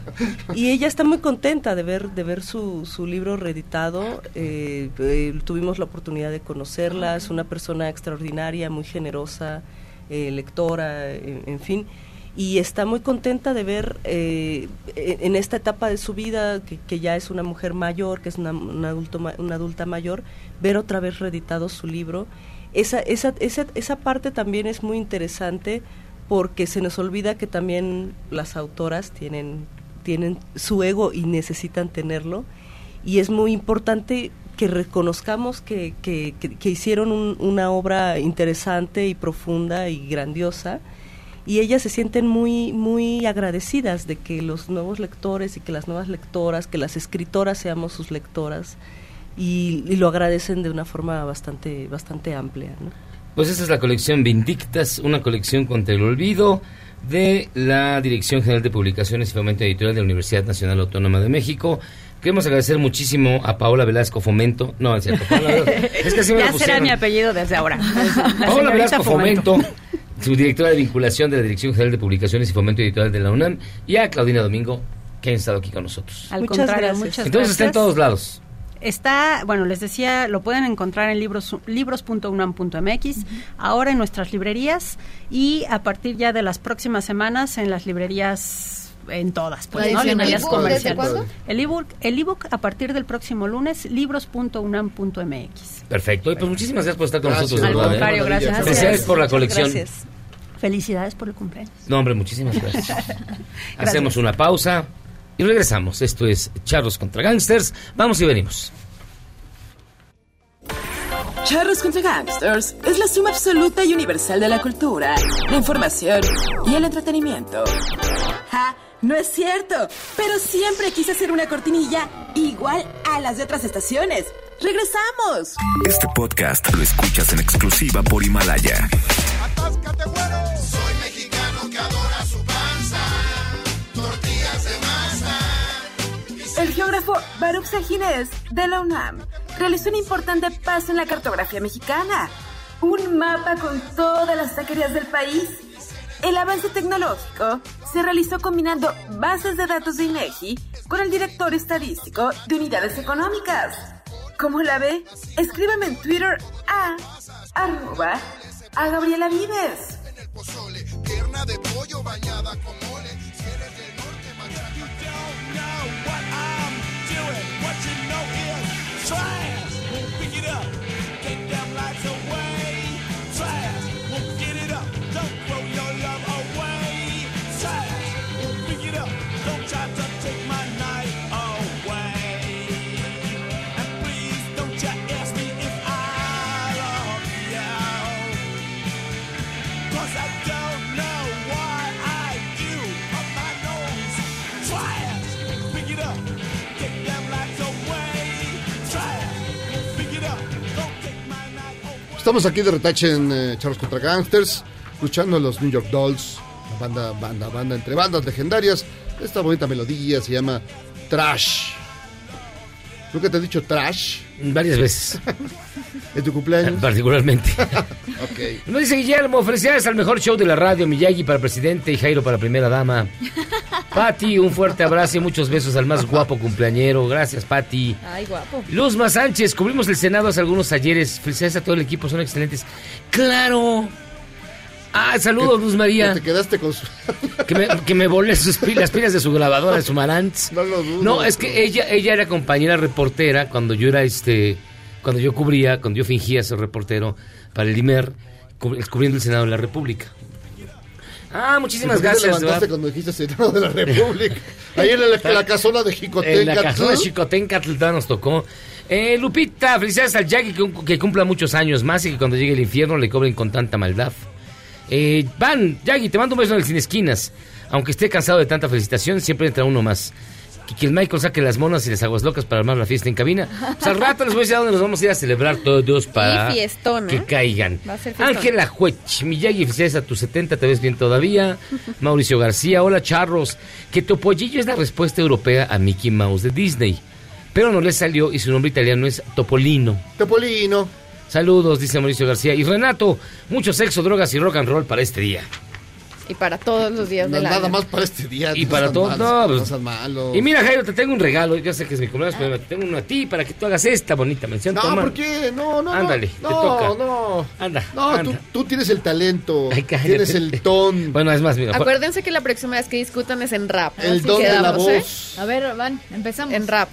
O: Y ella está muy contenta de ver, de ver su, su libro reeditado. Eh, eh, tuvimos la oportunidad de conocerla. Es una persona extraordinaria, muy generosa, eh, lectora, en, fin. Y está muy contenta de ver en esta etapa de su vida, que, ya es una mujer mayor, que es una, adulto, una adulta mayor, ver otra vez reeditado su libro. Esa, esa, esa, esa parte también es muy interesante porque se nos olvida que también las autoras tienen, tienen su ego y necesitan tenerlo. Y es muy importante que reconozcamos que, que, hicieron una obra interesante y profunda y grandiosa y ellas se sienten muy muy agradecidas de que los nuevos lectores y que las nuevas lectoras, que las escritoras seamos sus lectoras y, y lo agradecen de una forma bastante bastante amplia. ¿no?
C: Pues esta es la colección Vindictas, una colección contra el olvido de la Dirección General de Publicaciones y Fomento Editorial de la Universidad Nacional Autónoma de México. Queremos agradecer muchísimo a Paola Velasco Fomento. No, es cierto.
P: es que así me ya será mi apellido desde ahora.
C: Paola Velasco Fomento. su directora de vinculación de la Dirección General de Publicaciones y Fomento Editorial de la UNAM, y a Claudina Domingo, que han estado aquí con nosotros.
P: Al muchas contrario, gracias. muchas
C: Entonces está en todos lados.
P: Está, bueno, les decía, lo pueden encontrar en libros libros.unam.mx, ahora en nuestras librerías y a partir ya de las próximas semanas en las librerías en todas, pues, ¿no? Librerías comerciales. El ebook, el ebook a partir del próximo lunes, libros.unam.mx.
C: Perfecto, y pues muchísimas gracias por estar con nosotros.
P: Al contrario, gracias.
C: Felicidades por la colección.
P: Felicidades por el cumpleaños.
C: No, hombre, muchísimas gracias. Hacemos una pausa. Y regresamos. Esto es Charros contra Gangsters. Vamos y venimos.
E: Charros contra Gangsters es la suma absoluta y universal de la cultura, la información y el entretenimiento. ¡Ja! No es cierto, pero siempre quise hacer una cortinilla igual a las de otras estaciones. ¡Regresamos!
L: Este podcast lo escuchas en exclusiva por Himalaya.
Q: Soy mexicano
E: El geógrafo Baruch Sajines de la UNAM realizó un importante paso en la cartografía mexicana. Un mapa con todas las taquerías del país. El avance tecnológico se realizó combinando bases de datos de INEGI con el director estadístico de unidades económicas. ¿Cómo la ve? Escríbame en Twitter a arroba a Gabriela Vives.
D: Estamos aquí de retache en eh, Charles contra Gangsters, escuchando a los New York Dolls, la banda, banda, banda entre bandas legendarias. Esta bonita melodía se llama Trash. ¿Nunca te he dicho Trash?
C: Varias veces.
D: ¿En tu cumpleaños?
C: Particularmente. ok. Nos dice Guillermo, felicidades al mejor show de la radio, Miyagi para presidente y Jairo para primera dama. Pati, un fuerte abrazo y muchos besos al más guapo cumpleañero. Gracias, Pati.
G: Ay, guapo.
C: Luzma Sánchez, cubrimos el Senado hace algunos ayeres. Felicidades a todo el equipo, son excelentes. ¡Claro! Ah, saludos, Luz María.
D: te quedaste con su...
C: que, me, que me volé sus las pilas de su grabadora, de su Marantz.
D: No lo dudo.
C: No, es que ella, ella era compañera reportera cuando yo era este... Cuando yo cubría, cuando yo fingía ser reportero para el IMER, cubriendo el Senado de la República. Ah, muchísimas
D: ¿Por qué te
C: gracias.
D: levantaste cuando dijiste Senado de la República? Ahí en la, la casona de Jicotenca.
C: En la de todavía nos tocó. Eh, Lupita, felicidades al Jackie que, que cumpla muchos años más y que cuando llegue el infierno le cobren con tanta maldad. Eh, Van, Jackie, te mando un beso en el Sin Esquinas. Aunque esté cansado de tanta felicitación, siempre entra uno más. Que, que el Michael saque las monas y las aguas locas para armar la fiesta en cabina. Pues al rato les voy a decir a dónde nos vamos a ir a celebrar todos para
G: Y fiestón,
C: que
G: ¿eh?
C: caigan.
G: Va a ser fiestón.
C: Ángela Juech, Miyagi, felicidades a tus 70, te ves bien todavía. Mauricio García, hola charros. Que Topollillo es la respuesta europea a Mickey Mouse de Disney. Pero no le salió y su nombre italiano es Topolino.
D: Topolino.
C: Saludos, dice Mauricio García. Y Renato, mucho sexo, drogas y rock and roll para este día.
G: Y para todos los días
D: No,
G: del
D: nada
G: año.
D: más para este día.
C: Y
D: no
C: para
D: seas
C: todo,
D: malo,
C: no,
D: no
C: pues-
D: malo.
C: Y mira, Jairo, te tengo un regalo. Ya sé que es mi cumpleaños, pero te tengo uno a ti para que tú hagas esta bonita mención.
D: No,
C: Toma.
D: ¿por qué? No, no.
C: Ándale,
D: no,
C: te toca.
D: No, no.
C: Anda,
D: No,
C: anda.
D: Tú, tú tienes el talento.
C: cállate.
D: tienes el ton.
C: Bueno, es más, mira.
G: Acuérdense que la próxima vez que discutan es en rap.
D: El don de la
G: ¿eh?
D: voz.
H: A ver, Van, empezamos.
G: En rap.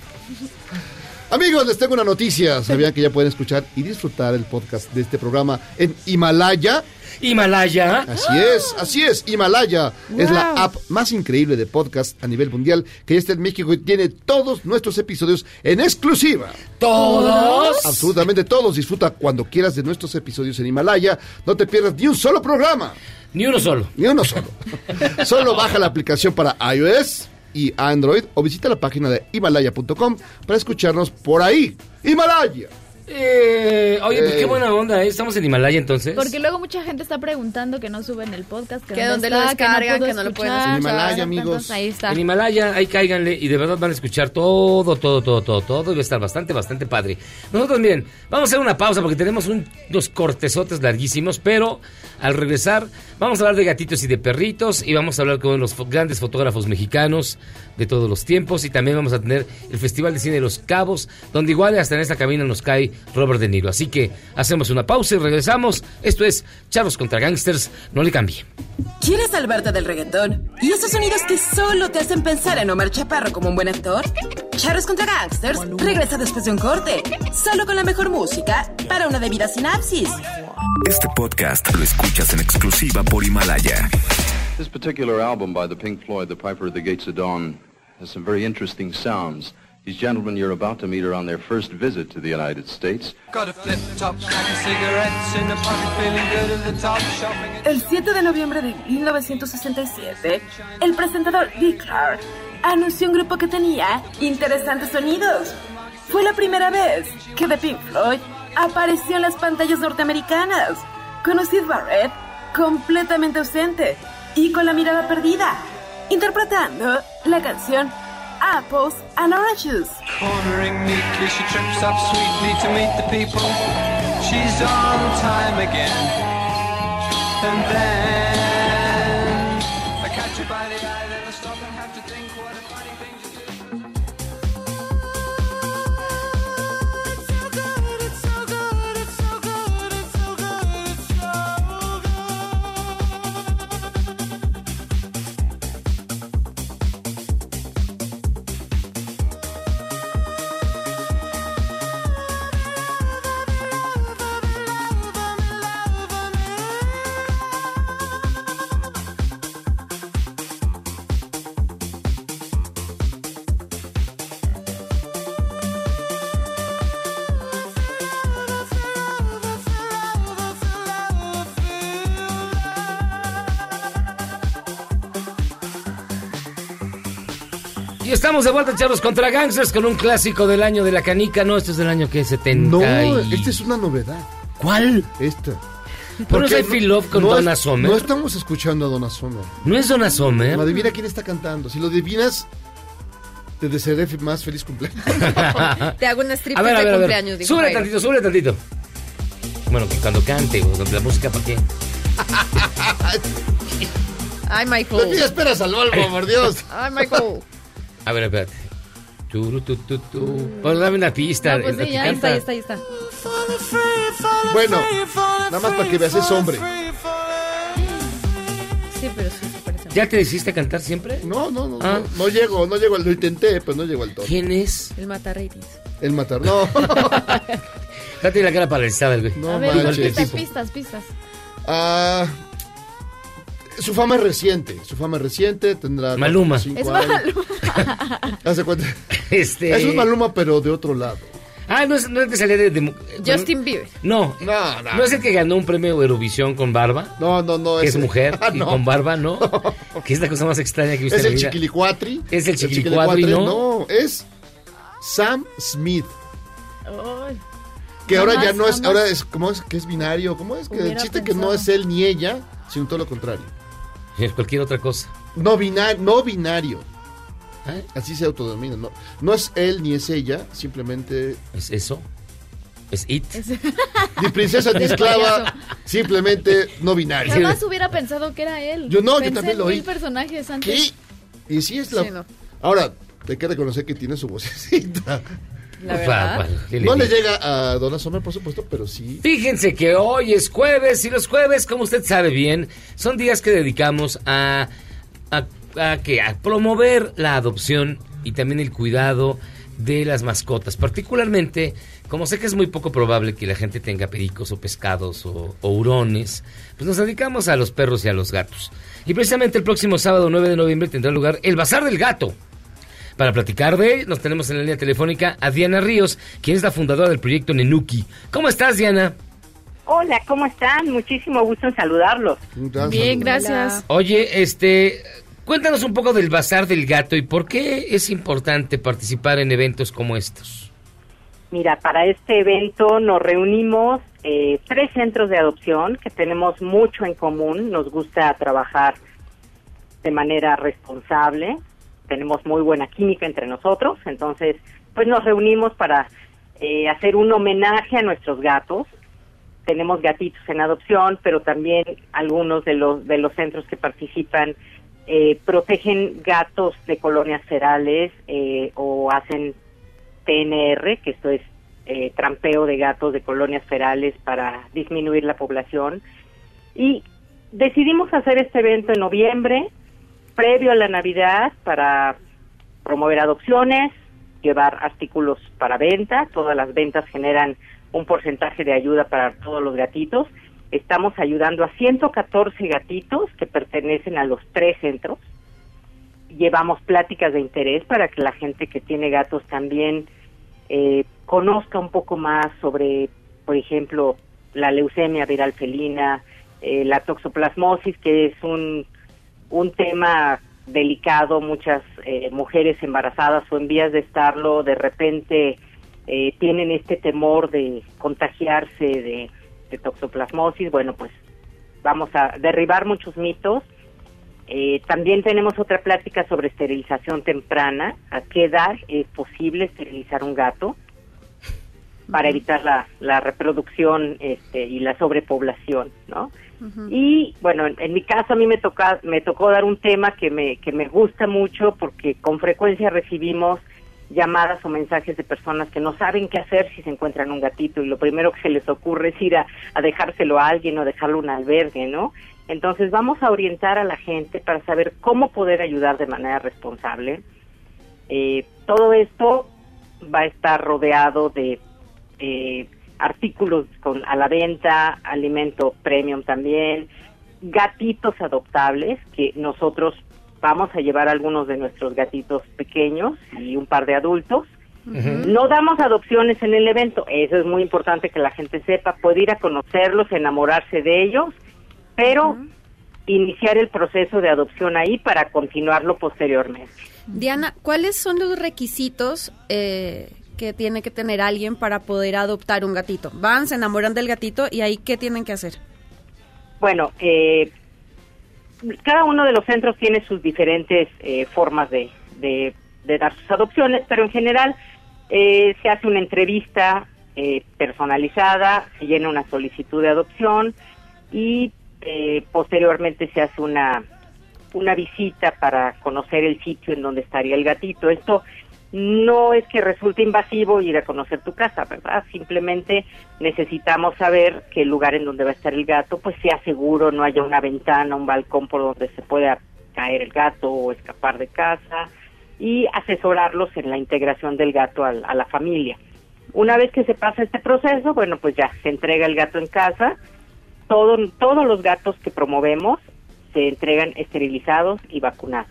D: Amigos, les tengo una noticia. ¿Sabían que ya pueden escuchar y disfrutar el podcast de este programa en Himalaya?
C: Himalaya.
D: Así es, así es. Himalaya es la app más increíble de podcast a nivel mundial que ya está en México y tiene todos nuestros episodios en exclusiva.
C: ¿Todos?
D: Absolutamente todos. Disfruta cuando quieras de nuestros episodios en Himalaya. No te pierdas ni un solo programa.
C: Ni uno solo.
D: Ni uno solo. solo baja la aplicación para iOS y Android o visita la página de himalaya.com para escucharnos por ahí. Himalaya.
C: Eh, oye, pues
D: Eh.
C: qué buena onda, ¿eh? Estamos en Himalaya entonces.
H: Porque luego mucha gente está preguntando que no suben el podcast, que,
G: Que
H: dónde
G: dónde lo
H: está,
G: descargan,
H: puedo
G: que no lo pueden
H: escuchar.
D: En Himalaya, amigos.
H: entonces Ahí está.
C: En Himalaya, ahí cáiganle y de verdad van a escuchar todo, todo, todo, todo, todo. Y va a estar bastante, bastante padre. Nosotros, miren, vamos a hacer una pausa porque tenemos un- unos cortesotes larguísimos, pero al regresar vamos a hablar de gatitos y de perritos y vamos a hablar con los grandes fotógrafos mexicanos de todos los tiempos y también vamos a tener el Festival de Cine de Los Cabos, donde igual hasta en esta cabina nos cae Robert De Niro. Así que hacemos una pausa y regresamos. Esto es Charlos contra Gangsters. No le cambie.
E: ¿Quieres salvarte del reggaetón? ¿Y esos sonidos que solo te hacen pensar en Omar Chaparro como un buen actor? Charros contra Gangsters regresa después de un corte, solo con la mejor música para una debida sinapsis.
L: Este podcast lo escuchas en exclusiva por Himalaya.
R: This particular album by the Pink Floyd, The Piper at the Gates of Dawn, has some very interesting sounds. These gentlemen you're about to meet are on their first visit to the United States.
S: Got a flip top, stack of cigarettes in the pocket, feeling good at the top, shopping.
E: El 7 de noviembre de 1967, el presentador Dick Clark anunció un grupo que tenía interesantes sonidos. Fue la primera vez que The Pink Floyd apareció en las pantallas norteamericanas, con Sid Barrett completamente ausente y con la mirada perdida, interpretando la canción Apples and Oranges.
S: Cornering neatly, she trips up sweetly to meet the people. She's on time again. And then
C: estamos de vuelta, Charlos contra Gangsters, con un clásico del año de la canica. No, este es del año que 70.
D: No,
C: y-
D: esta es una novedad.
C: ¿Cuál?
D: Esta.
C: ¿Por qué Feel Love con Donna
D: es-
C: Summer?
D: No estamos escuchando a Donna Summer.
C: ¿No es Donna Summer?
D: Adivina quién está cantando. Si lo adivinas, te desearé más feliz cumpleaños.
G: Te hago un strip
C: A ver, a
G: de
C: ver, a ver.
G: cumpleaños, dijo
C: Súbele
G: Jairo.
C: tantito, súbele tantito. Bueno, que cuando cante, la música, ¿para qué?
G: Ay, Michael.
D: Te esperas al algo, por Dios.
G: Ay, Michael.
C: A ver, espérate. Turu, tu, tu, tu. Bueno, dame una pista.
G: No, pues sí, ahí está, ahí está, ahí está.
D: Bueno, nada más para que veas, es hombre.
G: Sí, pero sí se parece.
C: ¿Ya te decidiste cantar siempre?
D: No, no, no,
C: Ah.
D: no, no llego, no llego, lo intenté, pero no llego al tono.
C: ¿Quién es?
G: El mata ratings.
D: El matar, no.
C: Ya tiene la cara paralizada el güey.
D: No
H: A ver,
C: el
H: pistas, pistas, pistas.
D: Ah, su fama es reciente, su fama es reciente, tendrá
C: Maluma.
D: cinco
H: Es
D: años.
H: Maluma.
D: Hace cuenta.
C: Este...
D: Eso es Maluma, pero de otro lado.
C: Ah, no es, no es que salía de... de-
H: Justin Bieber.
C: No,
D: No, no.
C: no es el que ganó un premio Eurovisión con barba.
D: No, no, no.
C: Que es mujer
D: Ah,
C: y
D: no.
C: con barba, ¿no? Que es la cosa más extraña que visto
D: Es el
C: vida.
D: chiquilicuatri.
C: Es el chiquilicuatri, ¿no?
D: No, es Sam Smith.
H: Ay.
D: Que ahora
H: Jamás,
D: ya no es,
H: jamás.
D: ahora es, ¿cómo es? Que es binario, ¿cómo es? Que el chiste que no es él ni ella, sino todo lo contrario.
C: Es cualquier otra cosa.
D: No binario, no binario.
C: ¿Eh?
D: Así se autodenomina, no, no es él ni es ella, simplemente
C: ¿Es eso? ¿Es it?
D: ni princesa ni
H: Es
D: esclava, simplemente no binario.
H: Jamás hubiera pensado que era él.
D: Yo no, yo también lo oí.
H: mil personajes antes.
D: ¿Qué? Y sí es la...
H: Sí, no.
D: Ahora, hay que reconocer que tiene su vocecita.
G: La
C: Ufa,
G: verdad.
C: bueno, ¿qué le
D: No le llega a Donna Summer, por supuesto, pero sí.
C: Fíjense que hoy es jueves y los jueves, como usted sabe bien, son días que dedicamos a, a, a que a promover la adopción y también el cuidado de las mascotas. Particularmente, como sé que es muy poco probable que la gente tenga pericos o pescados o, o hurones, pues nos dedicamos a los perros y a los gatos. Y precisamente el próximo sábado 9 de noviembre tendrá lugar el Bazar del Gato. Para platicar de él, nos tenemos en la línea telefónica a Diana Ríos, quien es la fundadora del proyecto Nenuki. ¿Cómo estás, Diana?
T: Hola, ¿cómo están? Muchísimo gusto en saludarlos.
H: Bien, gracias.
C: Oye, este, cuéntanos un poco del Bazar del Gato y por qué es importante participar en eventos como estos.
T: Mira, para este evento nos reunimos eh, tres centros de adopción que tenemos mucho en común. Nos gusta trabajar de manera responsable. Tenemos muy buena química entre nosotros. Entonces, pues nos reunimos para eh, hacer un homenaje a nuestros gatos. Tenemos gatitos en adopción, pero también algunos de los de los centros que participan eh, protegen gatos de colonias ferales eh, o hacen TNR, que esto es eh, trampeo de gatos de colonias ferales para disminuir la población. Y decidimos hacer este evento en noviembre, previo a la Navidad, para promover adopciones, llevar artículos para venta. Todas las ventas generan un porcentaje de ayuda para todos los gatitos. Estamos ayudando a 114 gatitos que pertenecen a los tres centros. Llevamos pláticas de interés para que la gente que tiene gatos también eh, conozca un poco más sobre, por ejemplo, la leucemia viral felina, eh, la toxoplasmosis, que es un, un tema delicado. Muchas eh, mujeres embarazadas o en vías de estarlo, de repente eh, tienen este temor de contagiarse de, de toxoplasmosis. Bueno, pues vamos a derribar muchos mitos. Eh, también tenemos otra plática sobre esterilización temprana. ¿A qué edad es posible esterilizar un gato? para evitar la, la reproducción este, y la sobrepoblación, ¿no? Y bueno, en, mi caso a mí me toca, me tocó dar un tema que me que me gusta mucho porque con frecuencia recibimos llamadas o mensajes de personas que no saben qué hacer si se encuentran un gatito y lo primero que se les ocurre es ir a, a dejárselo a alguien o dejarlo en un albergue, ¿no? Entonces vamos a orientar a la gente para saber cómo poder ayudar de manera responsable. Eh, todo esto va a estar rodeado de eh, artículos con, a la venta, alimento premium también, gatitos adoptables, que nosotros vamos a llevar algunos de nuestros gatitos pequeños y un par de adultos. No damos adopciones en el evento, eso es muy importante que la gente sepa, puede ir a conocerlos, enamorarse de ellos, pero iniciar el proceso de adopción ahí para continuarlo posteriormente.
G: Diana, ¿cuáles son los requisitos eh, que tiene que tener alguien para poder adoptar un gatito? Van, se enamoran del gatito y ahí qué tienen que hacer.
T: Bueno, eh, cada uno de los centros tiene sus diferentes eh, formas de, de- dar sus adopciones, pero en general eh, se hace una entrevista eh, personalizada, se llena una solicitud de adopción y eh, posteriormente se hace una una visita para conocer el sitio en donde estaría el gatito. Esto no es que resulte invasivo ir a conocer tu casa, ¿verdad? Simplemente necesitamos saber que el lugar en donde va a estar el gato pues sea seguro, no haya una ventana, un balcón por donde se pueda caer el gato o escapar de casa y asesorarlos en la integración del gato al- a, la familia. Una vez que se pasa este proceso, bueno, pues ya se entrega el gato en casa. Todo, todos los gatos que promovemos se entregan esterilizados y vacunados.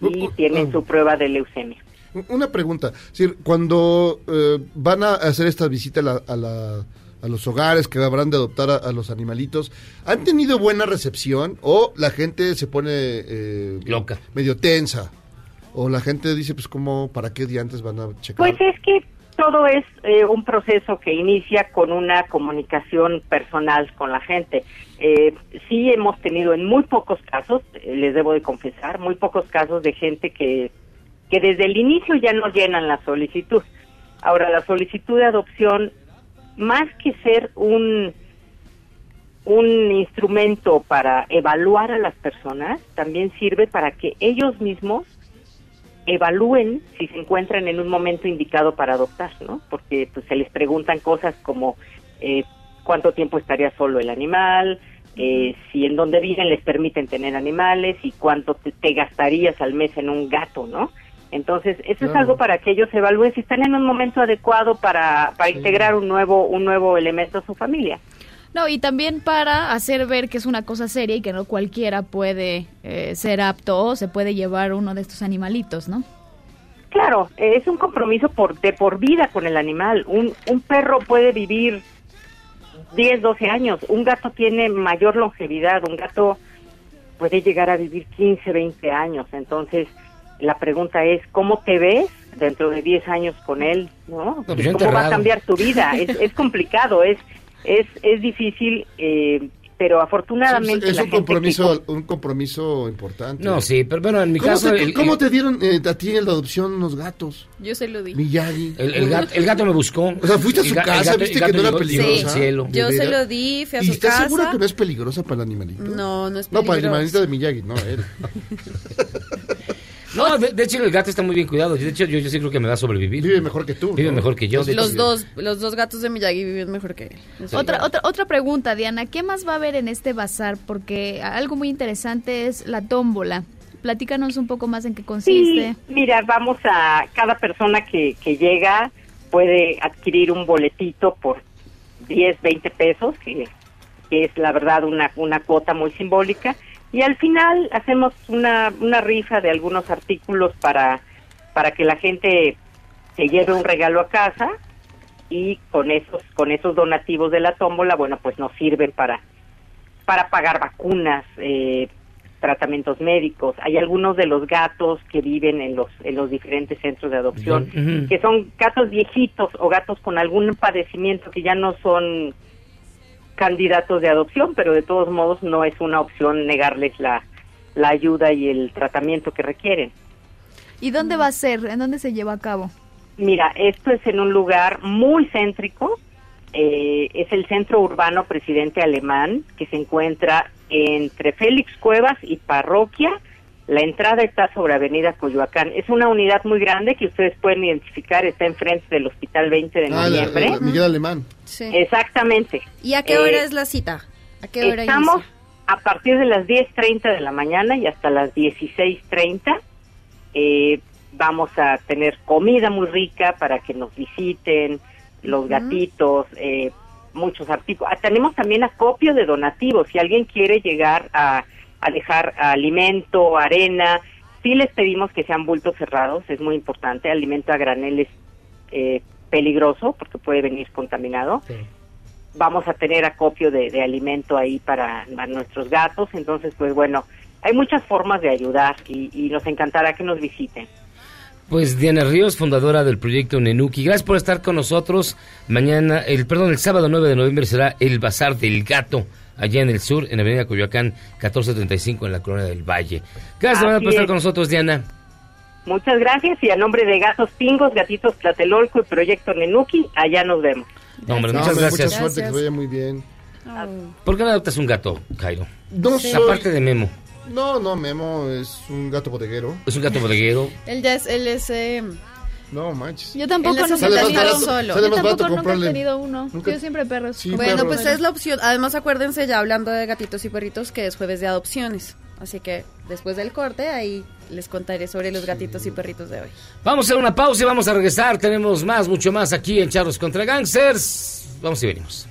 T: Y tienen su prueba de leucemia.
D: Una pregunta, cuando eh, van a hacer esta visita a, la, a, los hogares que habrán de adoptar a, los animalitos, ¿han tenido buena recepción o la gente se pone eh,
C: loca,
D: medio tensa? O la gente dice, pues, ¿cómo, para qué día antes van a checar?
T: Pues es que todo es eh, un proceso que inicia con una comunicación personal con la gente. Eh, sí hemos tenido en muy pocos casos, les debo de confesar, muy pocos casos de gente que que desde el inicio ya no llenan la solicitud. Ahora, la solicitud de adopción, más que ser un, un instrumento para evaluar a las personas, también sirve para que ellos mismos evalúen si se encuentran en un momento indicado para adoptar, ¿no? Porque pues, se les preguntan cosas como eh, cuánto tiempo estaría solo el animal, eh, si en donde viven les permiten tener animales y cuánto te, gastarías al mes en un gato, ¿no? Entonces, eso es algo para que ellos evalúen si están en un momento adecuado para, para integrar un nuevo, un nuevo elemento a su familia.
H: No, y también para hacer ver que es una cosa seria y que no cualquiera puede eh, ser apto o se puede llevar uno de estos animalitos, ¿no?
T: Claro, es un compromiso por, de por vida con el animal. Un, un perro puede vivir 10, 12 años, un gato tiene mayor longevidad, un gato puede llegar a vivir 15, 20 años. Entonces, la pregunta es, ¿cómo te ves dentro de 10 años con él? ¿no?
C: Pues
T: ¿Cómo va a cambiar tu vida? es, es complicado, es, es, es difícil, eh, pero afortunadamente...
D: es un compromiso, un compromiso importante.
C: No, sí, pero bueno, en mi
D: ¿Cómo
C: caso...
D: Te, ¿Cómo te dieron eh, a ti en la adopción unos gatos?
H: Yo se lo di.
D: Miyagi.
C: El, el, gato, el gato me buscó.
D: O sea, fuiste a su casa, viste que no era peligrosa.
G: Sí. Yo se lo di, fui a su casa.
D: ¿Y estás segura que no es peligrosa para el animalito?
G: No, no es peligrosa.
D: No, para el animalito de Miyagi, no, él.
C: No, de, hecho el gato está muy bien cuidado. De hecho, yo, yo sí creo que me va a sobrevivir.
D: Vive mejor que tú.
C: Vive mejor que yo.
G: Los dos, los dos gatos de Miyagi viven mejor que él.
H: Otra, otra, otra pregunta, Diana. ¿Qué más va a haber en este bazar? Porque algo muy interesante es la tómbola. Platícanos un poco más en qué consiste.
T: Sí, mira, vamos a... Cada persona que, que llega puede adquirir un boletito por 10, 20 pesos, que, que es la verdad una, una cuota muy simbólica y al final hacemos una, una rifa de algunos artículos para, para que la gente se lleve un regalo a casa y con esos, con esos donativos de la tómbola, bueno, pues nos sirven para, para pagar vacunas, eh, tratamientos médicos. Hay algunos de los gatos que viven en los, en los diferentes centros de adopción, que son gatos viejitos o gatos con algún padecimiento que ya no son candidatos de adopción, pero de todos modos no es una opción negarles la, la ayuda y el tratamiento que requieren.
H: ¿Y dónde va a ser? ¿En dónde se lleva a cabo?
T: Mira, esto es en un lugar muy céntrico, eh, es el centro urbano Presidente Alemán, que se encuentra entre Félix Cuevas y Parroquia, la entrada está sobre Avenida Coyoacán. Es una unidad muy grande que ustedes pueden identificar, está enfrente del Hospital 20 de ah, noviembre.
D: Miguel Alemán.
T: Sí. Exactamente.
G: ¿Y a qué hora eh, es la cita? ¿A qué hora
T: Estamos a partir de las 10.30 de la mañana y hasta las 16.30. Eh, vamos a tener comida muy rica para que nos visiten, los gatitos, eh, muchos artículos. Ah, tenemos también acopio de donativos. Si alguien quiere llegar a a dejar alimento, arena. Sí les pedimos que sean bultos cerrados, es muy importante. Alimento a granel es eh, peligroso porque puede venir contaminado. Vamos a tener acopio de, alimento ahí para, nuestros gatos. Entonces, pues bueno, hay muchas formas de ayudar y, y nos encantará que nos visiten.
C: Pues Diana Ríos, fundadora del proyecto Nenuki, gracias por estar con nosotros. Mañana, el perdón, el sábado 9 de noviembre será el Bazar del Gato allá en el sur, en Avenida Coyoacán, 1435, en la Colonia del Valle. Gracias por estar con nosotros, Diana.
T: Muchas gracias y a nombre de Gatos Pingos, Gatitos Tlatelolco y Proyecto Nenuki, allá nos vemos.
C: hombre, muchas gracias.
D: Mucha suerte, que vaya muy bien.
C: ¿Por qué no adoptas un gato, Cairo?
D: No
C: Aparte de Memo.
D: No, no, Memo es un gato bodeguero.
C: Es un gato bodeguero.
G: él ya es, él es eh,
D: no manches.
H: Yo tampoco nunca he tenido solo. Yo tampoco nunca he tenido uno. Yo siempre perros.
G: bueno, pues es la opción. Además, acuérdense ya hablando de gatitos y perritos que es jueves de adopciones. Así que después del corte ahí les contaré sobre los gatitos y perritos de hoy.
C: Vamos a hacer una pausa y vamos a regresar. Tenemos más, mucho más aquí en Charlos contra Gangsters. Vamos y venimos.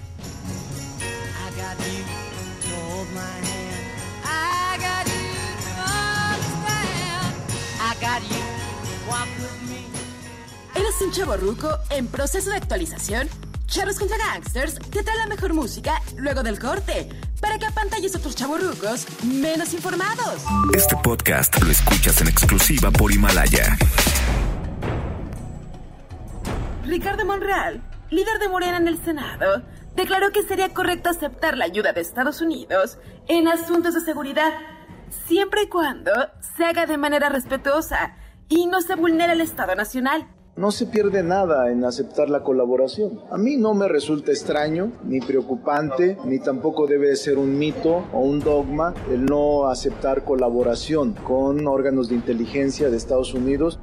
E: Un chavo ruco en proceso de actualización? Charros contra Gangsters te trae la mejor música luego del corte para que apantalles otros chavorrucos menos informados.
L: Este podcast lo escuchas en exclusiva por Himalaya.
E: Ricardo Monreal, líder de Morena en el Senado, declaró que sería correcto aceptar la ayuda de Estados Unidos en asuntos de seguridad, siempre y cuando se haga de manera respetuosa y no se vulnere el Estado Nacional.
U: No se pierde nada en aceptar la colaboración. A mí no me resulta extraño, ni preocupante, ni tampoco debe ser un mito o un dogma el no aceptar colaboración con órganos de inteligencia de Estados Unidos.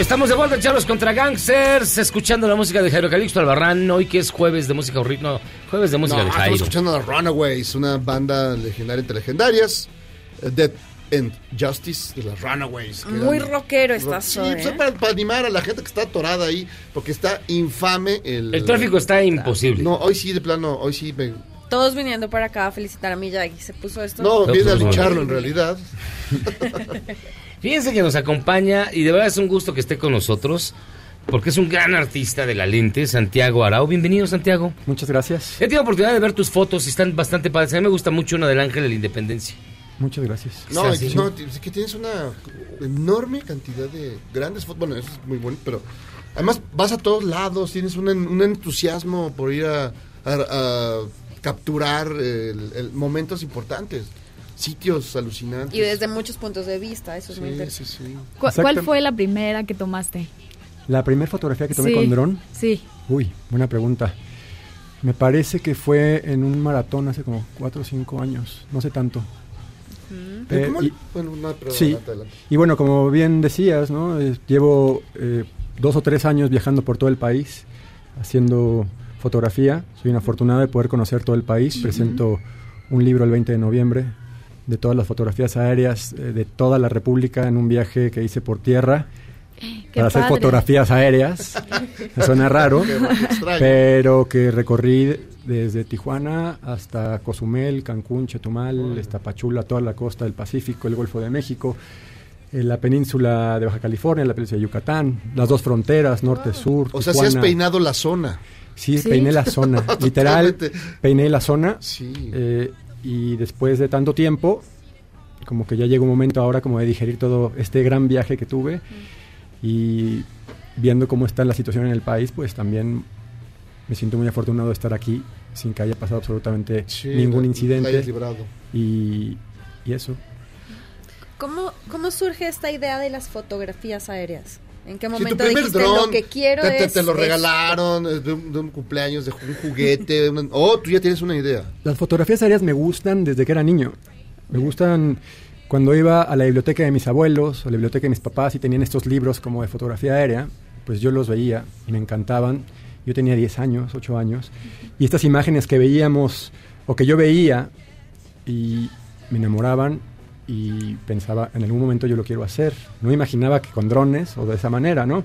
C: Estamos de vuelta, Charlos contra Gangsters, escuchando la música de Jairo Calixto Albarrán, hoy que es jueves de música horrible, no, jueves de música
D: No,
C: de
D: estamos escuchando a The Runaways, una banda legendaria entre legendarias. eh, Death and Justice de las Runaways. que
G: Muy
D: eran-
G: rockero estás
D: Sí,
G: hoy,
D: pues,
G: ¿eh?
D: para, para animar a la gente que está atorada ahí, porque está infame el...
C: El tráfico está imposible.
D: No, hoy sí, de plano, hoy sí me...
G: Todos viniendo para acá a felicitar a Miyagi. ¿Se puso esto?
D: No, viene a lucharlo en realidad.
C: Fíjense que nos acompaña y de verdad es un gusto que esté con nosotros porque es un gran artista de la lente, Santiago Arau. Bienvenido, Santiago.
V: Muchas gracias.
C: He tenido oportunidad de ver tus fotos y están bastante padres. A mí me gusta mucho una del Ángel de la Independencia.
V: Muchas gracias.
D: No,
C: Sí,
D: es que, no, es que tienes una enorme cantidad de grandes fotos. Bueno, eso es muy bonito, pero además vas a todos lados, tienes un, en- un entusiasmo por ir a, a- a capturar el- el- momentos importantes, sitios alucinantes.
G: Y desde muchos puntos de vista, eso es muy
D: Sí,
G: interesante.
D: sí, sí.
H: ¿Cu- ¿Cuál fue la primera que tomaste?
V: La primera fotografía que tomé
H: Sí,
V: con dron.
H: Sí.
V: Uy, buena pregunta. Me parece que fue en un maratón hace como 4 o 5 años, no sé tanto.
D: Pero
V: Eh,
D: ¿cómo-
V: y-
D: bueno, no, pero
V: sí,
D: adelante, adelante.
V: y bueno, como bien decías, ¿no? Eh, llevo eh, dos o tres años viajando por todo el país haciendo fotografía. Soy un afortunado de poder conocer todo el país. Presento un libro el 20 de noviembre de todas las fotografías aéreas eh, de toda la República en un viaje que hice por tierra para hacer fotografías aéreas. Suena raro, pero que recorrí desde Tijuana hasta Cozumel, Cancún, Chetumal, Estapachula, toda la costa del Pacífico, el Golfo de México, eh, la península de Baja California, la península de Yucatán, las dos fronteras, norte-sur.
D: O sea, si has peinado la zona.
V: Sí,
D: Sí.
V: peiné la zona. Literal, peiné la zona.
D: Sí.
V: eh, y después de tanto tiempo, como que ya llega un momento ahora como de digerir todo este gran viaje que tuve. Y viendo cómo está la situación en el país, pues también me siento muy afortunado de estar aquí sin que haya pasado absolutamente
D: Sí,
V: ningún incidente. Y, y eso.
G: ¿Cómo, ¿Cómo surge esta idea de las fotografías aéreas? ¿En qué
D: Si tu
G: momento
D: primer
G: dijiste
D: dron
G: lo que quiero
D: te, te-
G: es
D: te lo
G: esto"?
D: regalaron de un, de un cumpleaños, de un juguete. una- oh, tú ya tienes una idea.
V: Las fotografías aéreas me gustan desde que era niño. Me gustan cuando iba a la biblioteca de mis abuelos o la biblioteca de mis papás y tenían estos libros como de fotografía aérea, pues yo los veía y me encantaban. Yo tenía 10 años, 8 años, y estas imágenes que veíamos o que yo veía y me enamoraban y pensaba, en algún momento yo lo quiero hacer. No imaginaba que con drones o de esa manera, ¿no?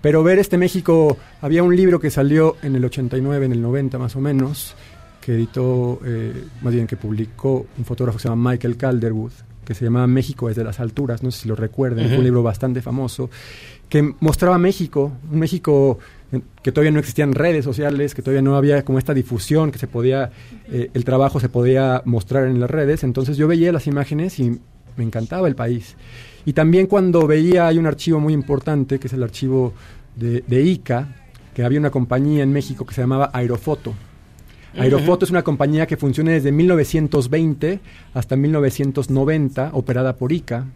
V: Pero ver este México, había un libro que salió en el 89, en el 90 más o menos, que editó, eh, más bien que publicó un fotógrafo que se llama Michael Calderwood, que se llamaba México desde las alturas, no sé si lo recuerden, un libro bastante famoso, que mostraba México, un México que todavía no existían redes sociales, que todavía no había como esta difusión, que se podía, eh, el trabajo se podía mostrar en las redes, entonces yo veía las imágenes y me encantaba el país. Y también cuando veía, hay un archivo muy importante, que es el archivo de, de ICA, que había una compañía en México que se llamaba Aerofoto. Aerofoto es una compañía que funciona desde 1920 hasta 1990, operada por ICA.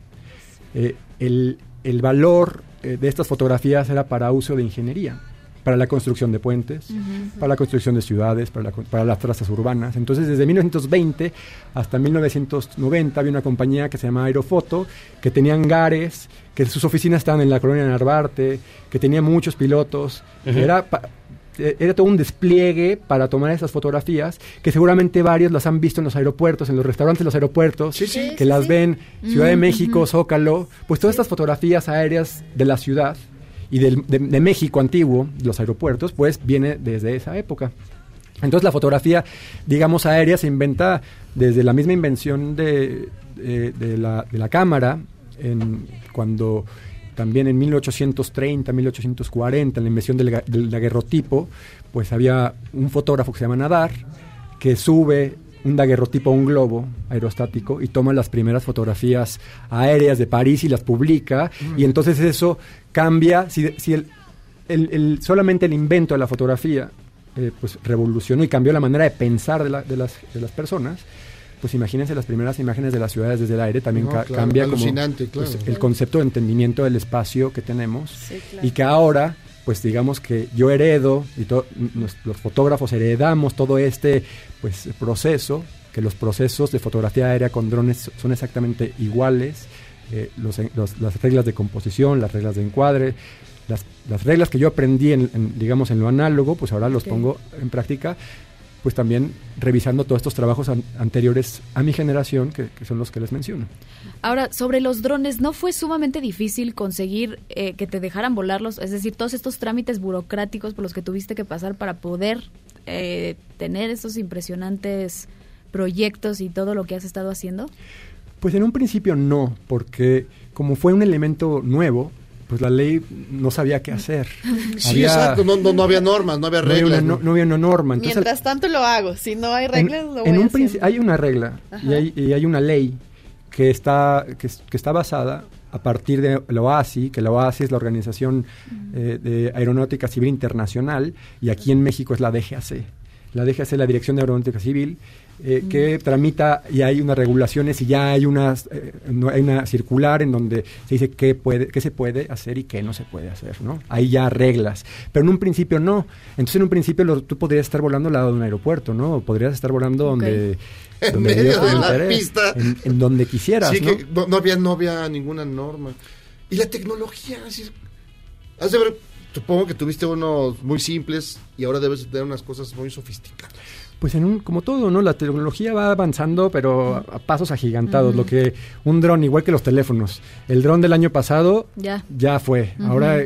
V: Eh, el, el valor eh, de estas fotografías era para uso de ingeniería. para la construcción de puentes, para la construcción de ciudades, para, para las trazas urbanas. Entonces, desde 1920 hasta 1990 había una compañía que se llamaba Aerofoto, que tenía hangares, que sus oficinas estaban en la colonia Narvarte, que tenía muchos pilotos. Era todo un despliegue para tomar esas fotografías, que seguramente varios las han visto en los aeropuertos, en los restaurantes de los aeropuertos, que las ven Ciudad de México, Zócalo, pues todas estas fotografías aéreas de la ciudad y de, México antiguo, los aeropuertos, pues viene desde esa época. Entonces la fotografía, digamos, aérea se inventa desde la misma invención de, de, la, de la, cámara, en, cuando también en 1830, 1840, en la invención del, del daguerrotipo, pues había un fotógrafo que se llama Nadar, que sube un daguerrotipo a un globo aerostático y toma las primeras fotografías aéreas de París y las publica. Y entonces eso cambia, si, si el, el, solamente el invento de la fotografía eh, pues revolucionó y cambió la manera de pensar de, de, las, de las personas, pues imagínense las primeras imágenes de las ciudades desde el aire, también cambia como pues, el concepto de entendimiento del espacio que tenemos y que ahora pues digamos que yo heredo y los fotógrafos heredamos todo este pues proceso que los procesos de fotografía aérea con drones son exactamente iguales eh, las reglas de composición las reglas de encuadre las, las reglas que yo aprendí en, digamos en lo análogo pues ahora los pongo en práctica pues también revisando todos estos trabajos anteriores a mi generación, que, son los que les menciono.
H: Ahora, sobre los drones, ¿no fue sumamente difícil conseguir eh, que te dejaran volarlos? Es decir, todos estos trámites burocráticos por los que tuviste que pasar para poder eh, tener estos impresionantes proyectos y todo lo que has estado haciendo?
V: Pues en un principio no, porque como fue un elemento nuevo, pues la ley no sabía qué hacer.
D: Sí, exacto, no, no, había normas, no había reglas.
V: No, había una norma.
G: Mientras tanto lo hago, si no hay reglas, lo voy
V: en un
G: Hay
V: una regla y hay, y hay, una ley que está, que, está basada a partir de la OASI, que la OASI es la Organización eh, de Aeronáutica Civil Internacional y aquí en México es la DGAC. La DGAC es la Dirección de Aeronáutica Civil eh, que tramita y hay unas regulaciones y ya hay unas eh, hay una circular en donde se dice qué puede qué se puede hacer y qué no se puede hacer no hay ya reglas pero en un principio no. Entonces en un principio tú podrías estar volando al lado de un aeropuerto no podrías estar volando donde
D: en medio de la pista.
V: en, donde quisieras
D: sí, Que no, había no había ninguna norma. Y la tecnología supongo que tuviste unos muy simples y ahora debes tener unas cosas muy sofisticadas
V: pues en un, como todo, ¿no? La tecnología va avanzando, pero a, pasos agigantados. Lo que un dron, igual que los teléfonos. El dron del año pasado ya, ya fue. Ahora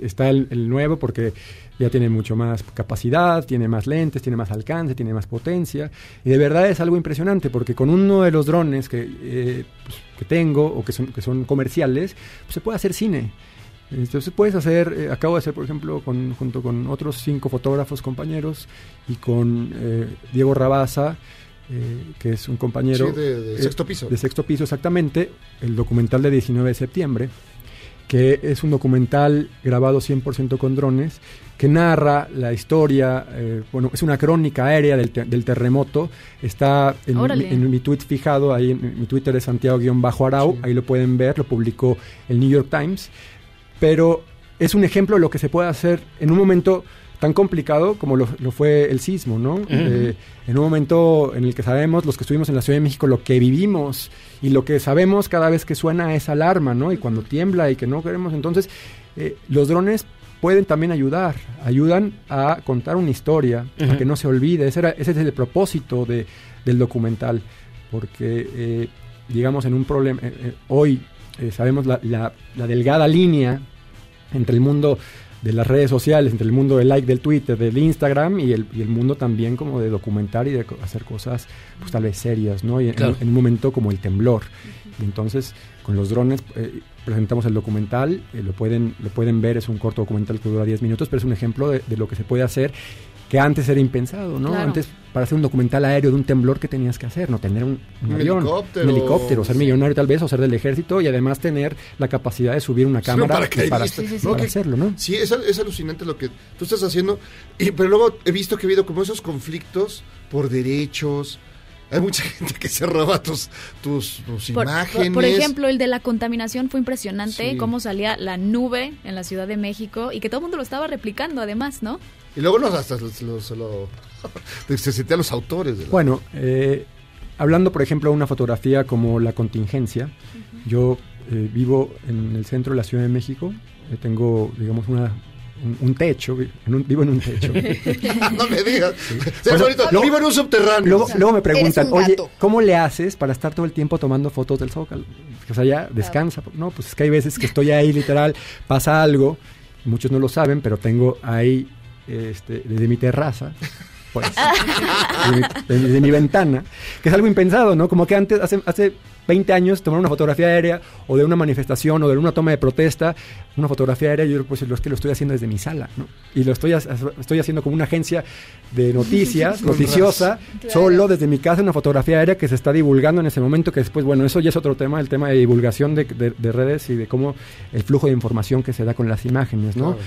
V: está el, nuevo porque ya tiene mucho más capacidad, tiene más lentes, tiene más alcance, tiene más potencia. Y de verdad es algo impresionante porque con uno de los drones que, eh, pues, que tengo o que son, que son comerciales, pues se puede hacer cine. Entonces puedes hacer, eh, acabo de hacer por ejemplo con, junto con otros cinco fotógrafos compañeros y con eh, Diego Rabaza, eh, que es un compañero
D: de, sexto piso.
V: De sexto piso exactamente, el documental de 19 de septiembre, que es un documental grabado 100% con drones, que narra la historia, bueno, es una crónica aérea del, del terremoto, está en, mi tweet fijado, ahí en mi Twitter es Santiago-Arau, ahí lo pueden ver, lo publicó el New York Times pero es un ejemplo de lo que se puede hacer en un momento tan complicado como lo, fue el sismo, ¿no? Eh, en un momento en el que sabemos, los que estuvimos en la Ciudad de México, lo que vivimos y lo que sabemos cada vez que suena esa alarma, ¿no? Y cuando tiembla y que no queremos, entonces eh, los drones pueden también ayudar, ayudan a contar una historia, a que no se olvide, ese, era, ese es el propósito de, del documental, porque eh, digamos en un problema, hoy sabemos la, la delgada línea entre el mundo de las redes sociales, entre el mundo del like, del Twitter, del Instagram y el, y el mundo también como de documentar y de hacer cosas pues tal vez serias, ¿no? Y en, un momento como el temblor. entonces con los drones eh, presentamos el documental, eh, lo, pueden, lo pueden ver, es un corto documental que dura 10 minutos, pero es un ejemplo de, de lo que se puede hacer que antes era impensado, ¿no? Antes, para hacer un documental aéreo de un temblor, ¿qué tenías que hacer? No tener un, avión,
D: helicóptero.
V: un helicóptero, ser millonario tal vez, o ser del ejército, y además tener la capacidad de subir una cámara para, hacerlo, ¿no?
D: Sí, es, es, alucinante lo que tú estás haciendo, y, pero luego he visto que ha habido como esos conflictos por derechos, Hay mucha gente que se roba tus, tus, tus
H: Por,
D: imágenes.
H: por- por ejemplo, el de la contaminación fue impresionante,
D: Sí.
H: cómo salía la nube en la Ciudad de México y que todo el mundo lo estaba replicando además, ¿no?
D: Y luego los, hasta los, los- lo- se sentían los autores. De la-
V: Bueno, eh, hablando por ejemplo de una fotografía como La Contingencia, yo eh, vivo en el centro de la Ciudad de México, eh, tengo, digamos, una, un, un techo, vi- en un- vivo en un techo.
D: no me digas.
V: Luego-
D: Vivo en un subterráneo.
V: Luego, luego me preguntan, oye,
D: gato".
V: ¿cómo le haces para estar todo el tiempo tomando fotos del Zócalo? O sea, ya descansa. No, pues es que hay veces que estoy ahí literal, pasa algo, muchos no lo saben, pero tengo ahí, este, desde mi terraza, pues, desde, mi, desde mi ventana, que es algo impensado, ¿no? Como que antes, hace, hace 20 años, tomar una fotografía aérea o de una manifestación o de una toma de protesta, una fotografía aérea, yo pues lo es que lo estoy haciendo desde mi sala, ¿no? Y lo estoy, estoy haciendo como una agencia de noticias, noticiosa, solo desde mi casa, una fotografía aérea que se está divulgando en ese momento, que después, bueno, eso ya es otro tema, el tema de divulgación de, de- de redes y de cómo el flujo de información que se da con las imágenes, ¿no?
W: Claro.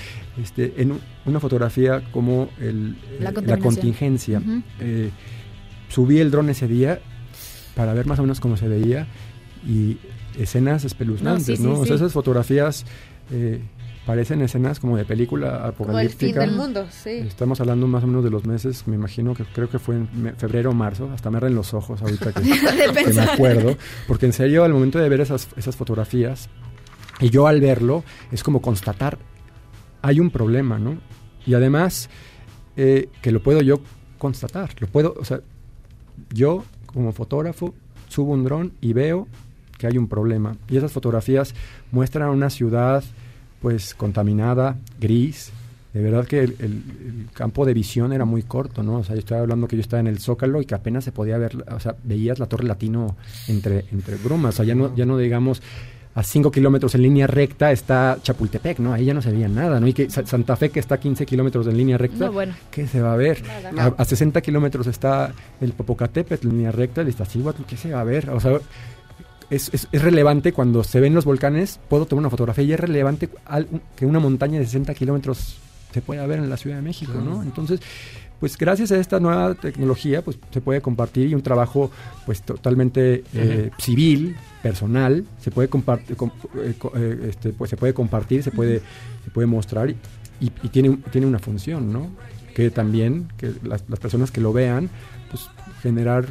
V: Este, en un- una fotografía como el,
H: La
V: contingencia. Eh, subí el dron ese día para ver más o menos cómo se veía y escenas espeluznantes,
G: No, sí,
V: ¿no?
G: sí,
V: O sea, esas fotografías eh, parecen escenas como de película
G: Como el fin
V: apocalíptica.
G: del mundo, sí.
V: Estamos hablando más o menos de los meses, me imagino que creo que fue en febrero o marzo, hasta me arden los ojos ahorita que, que me acuerdo, porque en serio al momento de ver esas, esas fotografías, y yo al verlo, es como constatar, hay un problema, ¿no? Y además, eh, que lo puedo yo constatar, lo puedo, o sea, yo como fotógrafo subo un dron y veo que hay un problema. Y esas fotografías muestran una ciudad pues contaminada, gris. De verdad que el, campo de visión era muy corto, ¿no? O sea, yo estaba hablando que yo estaba en el Zócalo y que apenas se podía ver, o sea, veías la Torre Latino entre, entre brumas. O sea, ya no, ya no digamos a 5 kilómetros en línea recta está Chapultepec, ¿no? Ahí ya no se veía nada, ¿no? Y que Sa- Santa Fe que está a 15 kilómetros en línea recta,
H: No, bueno.
V: ¿qué se va a ver?
H: Nada.
V: A, a 60 kilómetros está el Popocatépetl en línea recta, el Iztaccíhuatl, ¿qué se va a ver? O sea, es, es- es relevante cuando se ven los volcanes, puedo tomar una fotografía y es relevante al- que una montaña de 60 kilómetros se pueda ver en la Ciudad de México, ¿no? Entonces, pues gracias a esta nueva tecnología, pues se puede compartir y un trabajo pues totalmente eh, civil, personal, se puede compartir, este, pues se puede compartir, se puede, se puede mostrar y, y- y tiene, tiene una función, ¿no? Que también, que las, las personas que lo vean, pues generar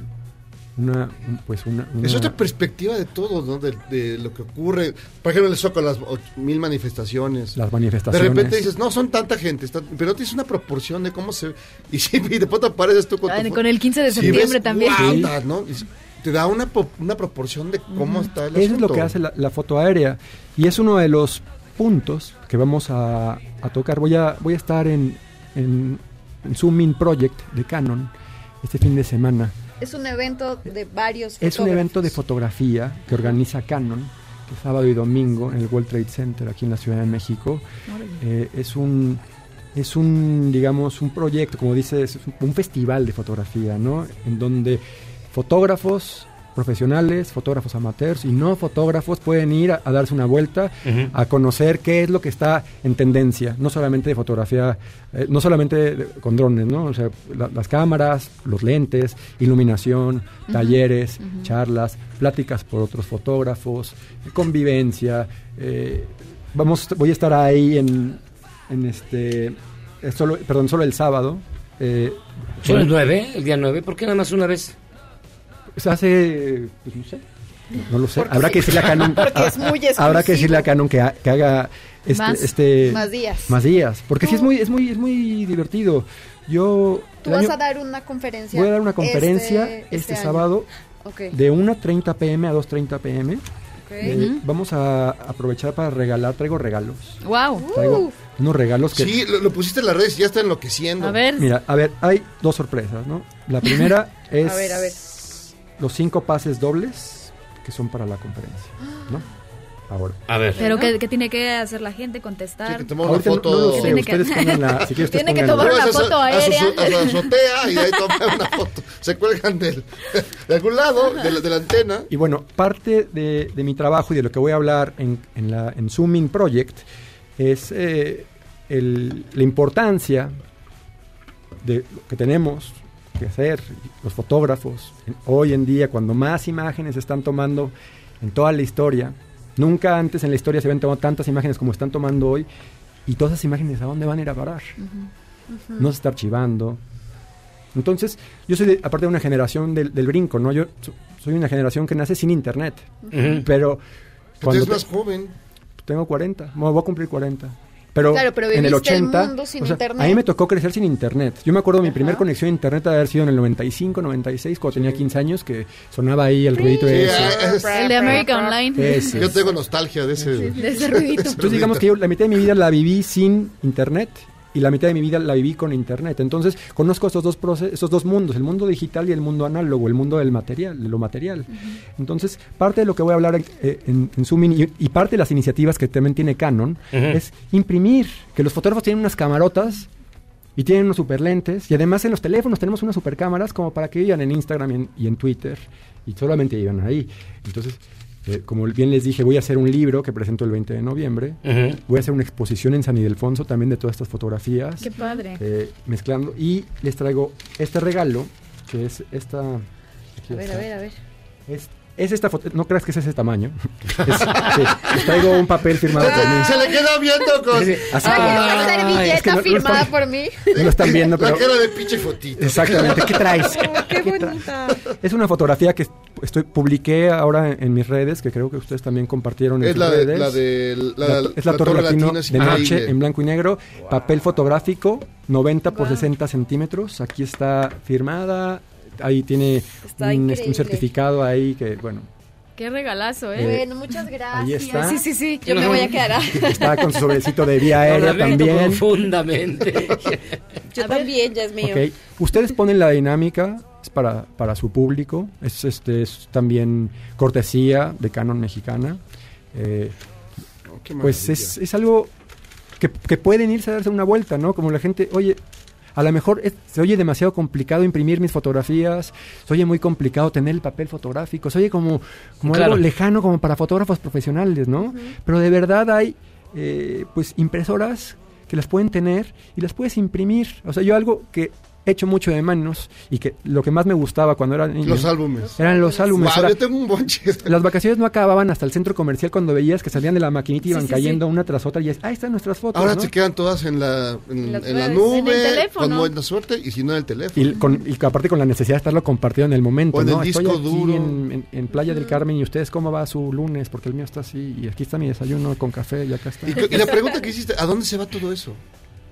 V: una, un- pues una, una-
D: Es otra perspectiva de todo, ¿no? De, de lo que ocurre. Por ejemplo, el Zócalo, las ocho mil manifestaciones.
V: las
D: De
V: manifestaciones.
D: repente dices, no, son tanta gente, está- pero tienes una proporción de cómo se... Y, sí, y de pronto apareces tú con
H: Ah,
D: tu
H: con el 15 de septiembre
D: ves,
H: también.
D: te da una, po- una proporción de cómo está el
V: Eso es lo que hace la, la foto aérea y es uno de los puntos que vamos a, a tocar. Voy a, voy a estar en, en, en Zoom In Project de Canon este fin de semana.
G: Es un evento de varios
V: Es un evento de fotografía que organiza Canon, que es sábado y domingo en el World Trade Center aquí en la Ciudad de México. Eh, es un es un digamos un proyecto, como dices, es un, un festival de fotografía, ¿no? En donde fotógrafos profesionales, fotógrafos amateurs y no fotógrafos pueden ir a, a darse una vuelta, a conocer qué es lo que está en tendencia, no solamente de fotografía, eh, no solamente de- con drones, ¿no? O sea, la- las cámaras, los lentes, iluminación, talleres, charlas, pláticas por otros fotógrafos, convivencia. eh, vamos, voy a estar ahí en, en este, solo, perdón, solo el sábado. eh,
C: ¿Solo el
V: bueno,
C: 9? ¿El día 9? ¿Por qué nada más una vez?
V: Se hace, pues no sé, no lo sé.
G: Porque
V: Habrá
G: sí.
V: que decirle a Canon.
G: Porque es muy
V: Habrá que decirle a Canon que, ha- que haga este,
G: Más-
V: este
G: más días.
V: Más días, porque sí es muy, es muy, es muy divertido. Yo
G: Tú vas
V: año-
G: a dar una conferencia.
V: voy a dar una conferencia
G: este,
V: este, sábado
G: Ok.
V: de 1.30 pm a 2.30 pm.
G: Ok.
V: Eh,
G: Ujú.
V: Vamos a aprovechar para regalar, traigo regalos.
H: Wow.
V: Traigo unos regalos que...
D: Sí, lo, lo pusiste en las redes y ya está enloqueciendo.
V: Mira, a ver, hay dos sorpresas, ¿no? La primera es
G: A ver, a ver.
V: Los cinco pases dobles que son para la conferencia, ¿no? Ahora.
C: A ver.
H: Pero ¿qué, qué tiene que hacer la gente? ¿Contestar?
D: que tomar una
V: no-
D: foto.
V: no lo
H: ¿Qué
V: sé,
H: tiene que-
V: ustedes pongan la- si quieren ustedes
H: Tiene que
V: pongan
H: tomar
V: la-
H: una
D: Vas a su-
H: foto
D: a su-
H: aérea.
D: A su, azotea y de ahí toman una foto. Se cuelgan del- de algún lado, de la, de la antena.
V: Y bueno, parte de, de mi trabajo y de lo que voy a hablar en, en, la, en Zooming Project es eh, el- la importancia de lo que tenemos, que hacer, los fotógrafos, hoy en día, cuando más imágenes se están tomando en toda la historia, nunca antes en la historia se habían tomado tantas imágenes como están tomando hoy, y todas esas imágenes, ¿a dónde van a ir a parar? No se está archivando. Entonces, yo soy, de- aparte de una generación del, del brinco, ¿no? Yo so- soy una generación que nace sin internet, pero...
D: Entonces
V: te-
D: más joven.
V: tengo 40, bueno, voy a cumplir 40. Pero,
G: Claro, pero
V: en el
G: viviste el
V: 80,
G: mundo sin
V: o sea, a mí me tocó crecer sin internet. Yo me acuerdo mi primer conexión a internet de haber sido en el 95, 96, cuando tenía 15 años, que sonaba ahí el ruidito de
D: Sí,
V: ese.
D: ah, es-
H: El de América Online.
V: Ese.
D: Yo tengo nostalgia de ese.
H: De ese ruidito.
V: Entonces digamos que yo la mitad de mi vida la viví sin internet y la mitad de mi vida la viví con internet. Entonces conozco estos dos proce- estos dos mundos, el mundo digital y el mundo análogo, el mundo del material, de lo material. Entonces parte de lo que voy a hablar eh, en, en Zoom y, y parte de las iniciativas que también tiene Canon es imprimir, que los fotógrafos tienen unas camarotas y tienen unos super lentes y además en los teléfonos tenemos unas super cámaras como para que vivan en Instagram y en, y en Twitter y solamente vivan ahí. Entonces, eh, como bien les dije, voy a hacer un libro que presento el 20 de noviembre. Voy a hacer una exposición en San Ildefonso también de todas estas fotografías.
H: Qué padre.
V: eh, mezclando. Y les traigo este regalo, que es esta...
G: A ver,
V: está.
G: a ver, a ver.
V: Es esta foto, no creas que es ese tamaño. Es- sí, traigo un papel firmado por mí.
D: Se le queda viendo con.
V: Así como-
G: una servilleta
V: es que no- no
G: firmada
V: están-
G: por mí.
V: No lo están viendo,
D: La
V: pero...
D: cara de pinche fotito.
V: Exactamente. ¿Qué traes?
G: Qué bonita.
V: Es una fotografía que estoy publiqué ahora en, en mis redes, que creo que ustedes también compartieron en
D: Es
V: sus
D: la de-
V: redes.
D: la de- la-
V: es la,
D: la
V: Torre,
D: Torre
V: Latino de noche en blanco y negro, papel fotográfico, 90 por 60 centímetros. Aquí está firmada. Ahí tiene un, este, un certificado ahí que, bueno,
H: Qué regalazo, ¿eh?
V: Eh,
G: Bueno, muchas gracias.
V: ahí está.
G: Sí, sí, sí. Yo me voy a quedar.
V: está con su sobrecito de vía aérea
C: lamento
V: también.
C: profundamente.
G: Yo también, ya es mío.
V: Ustedes ponen la dinámica, es para, para su público, es, este, es también cortesía de Canon Mexicana. Eh,
D: qué
V: pues es, es algo que, que pueden irse a darse una vuelta, ¿no? Como la gente, oye, a lo mejor es- se oye demasiado complicado imprimir mis fotografías, se oye muy complicado tener el papel fotográfico, se oye como, como
C: Claro.
V: algo lejano como para fotógrafos profesionales, ¿no? Pero de verdad hay eh, pues impresoras que las pueden tener y las puedes imprimir. O sea, yo algo que hecho mucho de manos y que lo que más me gustaba cuando era niño
D: Los álbumes.
V: eran los álbumes.
D: Guau,
V: Ahora,
D: yo tengo un bonche.
V: las vacaciones no acababan hasta el centro comercial cuando veías que salían de la maquinita y iban
D: Sí, sí,
V: cayendo
D: sí.
V: una tras otra y es, ahí están nuestras fotos.
D: Ahora
V: ¿no?
D: se quedan todas en la, en, la nube,
V: En el teléfono.
D: con buena suerte, y si no en el teléfono.
V: Y, con, y aparte con la necesidad de estarlo compartido en el momento,
D: O en
V: ¿no?
D: el
V: Estoy
D: disco
V: aquí
D: duro.
V: En, en- en Playa del Carmen y ustedes cómo va su lunes, porque el mío está así y aquí está mi desayuno con café y acá está.
D: Y, y la pregunta que hiciste, ¿a dónde se va todo eso?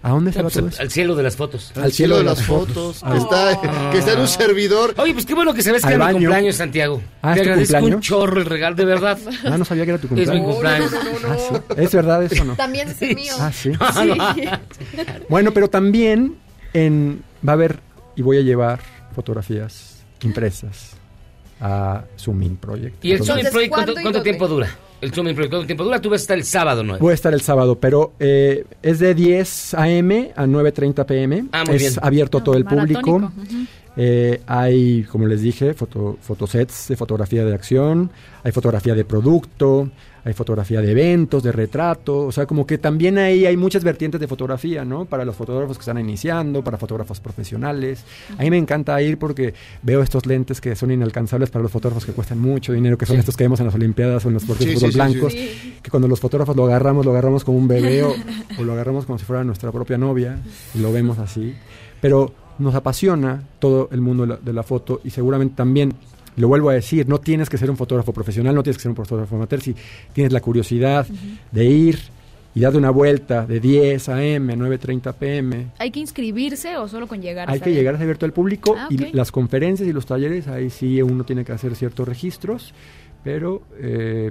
V: ¿A dónde se
C: No,
V: va
C: pues,
V: todo
C: al-
V: eso?
C: Al cielo de las fotos.
V: Al cielo de las fotos.
D: Que, está, que está en un servidor.
C: Oye, pues qué bueno que sabes que
V: Al
C: era mi cumpleaños, Santiago.
V: Ah,
C: Te
V: ¿es tu
C: agradezco un
V: cumpleaños?
C: chorro el regalo, de verdad.
V: Ah, no sabía que era tu
C: Es mi
V: cumpleaños.
C: cumpleaños.
V: Ah, sí. ¿Es verdad eso o no?
G: También es el mío.
V: Ah, sí.
G: Sí.
V: Bueno, pero también en, va a haber, y voy a llevar fotografías impresas a Zooming Project.
C: ¿Y el Zooming Project cuánto, tiempo dura? El Project, ¿cuánto tiempo dura? Tú vas a estar el sábado, ¿no?
V: Voy a estar el sábado, pero eh, es de 10 a.m. a 9.30 p.m.
C: Ah, muy
V: es
C: bien.
V: abierto a todo el público. Eh, hay, como les dije, foto, fotosets de fotografía de acción, hay fotografía de producto, hay fotografía de eventos, de retrato, o sea, como que también ahí hay muchas vertientes de fotografía, ¿no? Para los fotógrafos que están iniciando, para fotógrafos profesionales. A mí me encanta ir porque veo estos lentes que son inalcanzables para los fotógrafos que cuestan mucho dinero, que son
C: Sí.
V: estos que vemos en las Olimpiadas o en los partidos
D: Sí,
V: de fútbol
D: sí, sí,
V: blancos,
G: sí.
V: que cuando los fotógrafos lo agarramos, lo agarramos como un bebé o, o lo agarramos como si fuera nuestra propia novia y lo vemos así. Pero nos apasiona todo el mundo de la, de la foto y seguramente también, lo vuelvo a decir, no tienes que ser un fotógrafo profesional, no tienes que ser un fotógrafo amateur, si tienes la curiosidad de ir y darte una vuelta de 10 a.m. a 9.30 p.m.
H: ¿Hay que inscribirse o solo con llegar?
V: Hay que
H: bien?
V: llegar ser abierto al público
H: Ah,
V: y las conferencias y los talleres, ahí sí uno tiene que hacer ciertos registros, pero eh,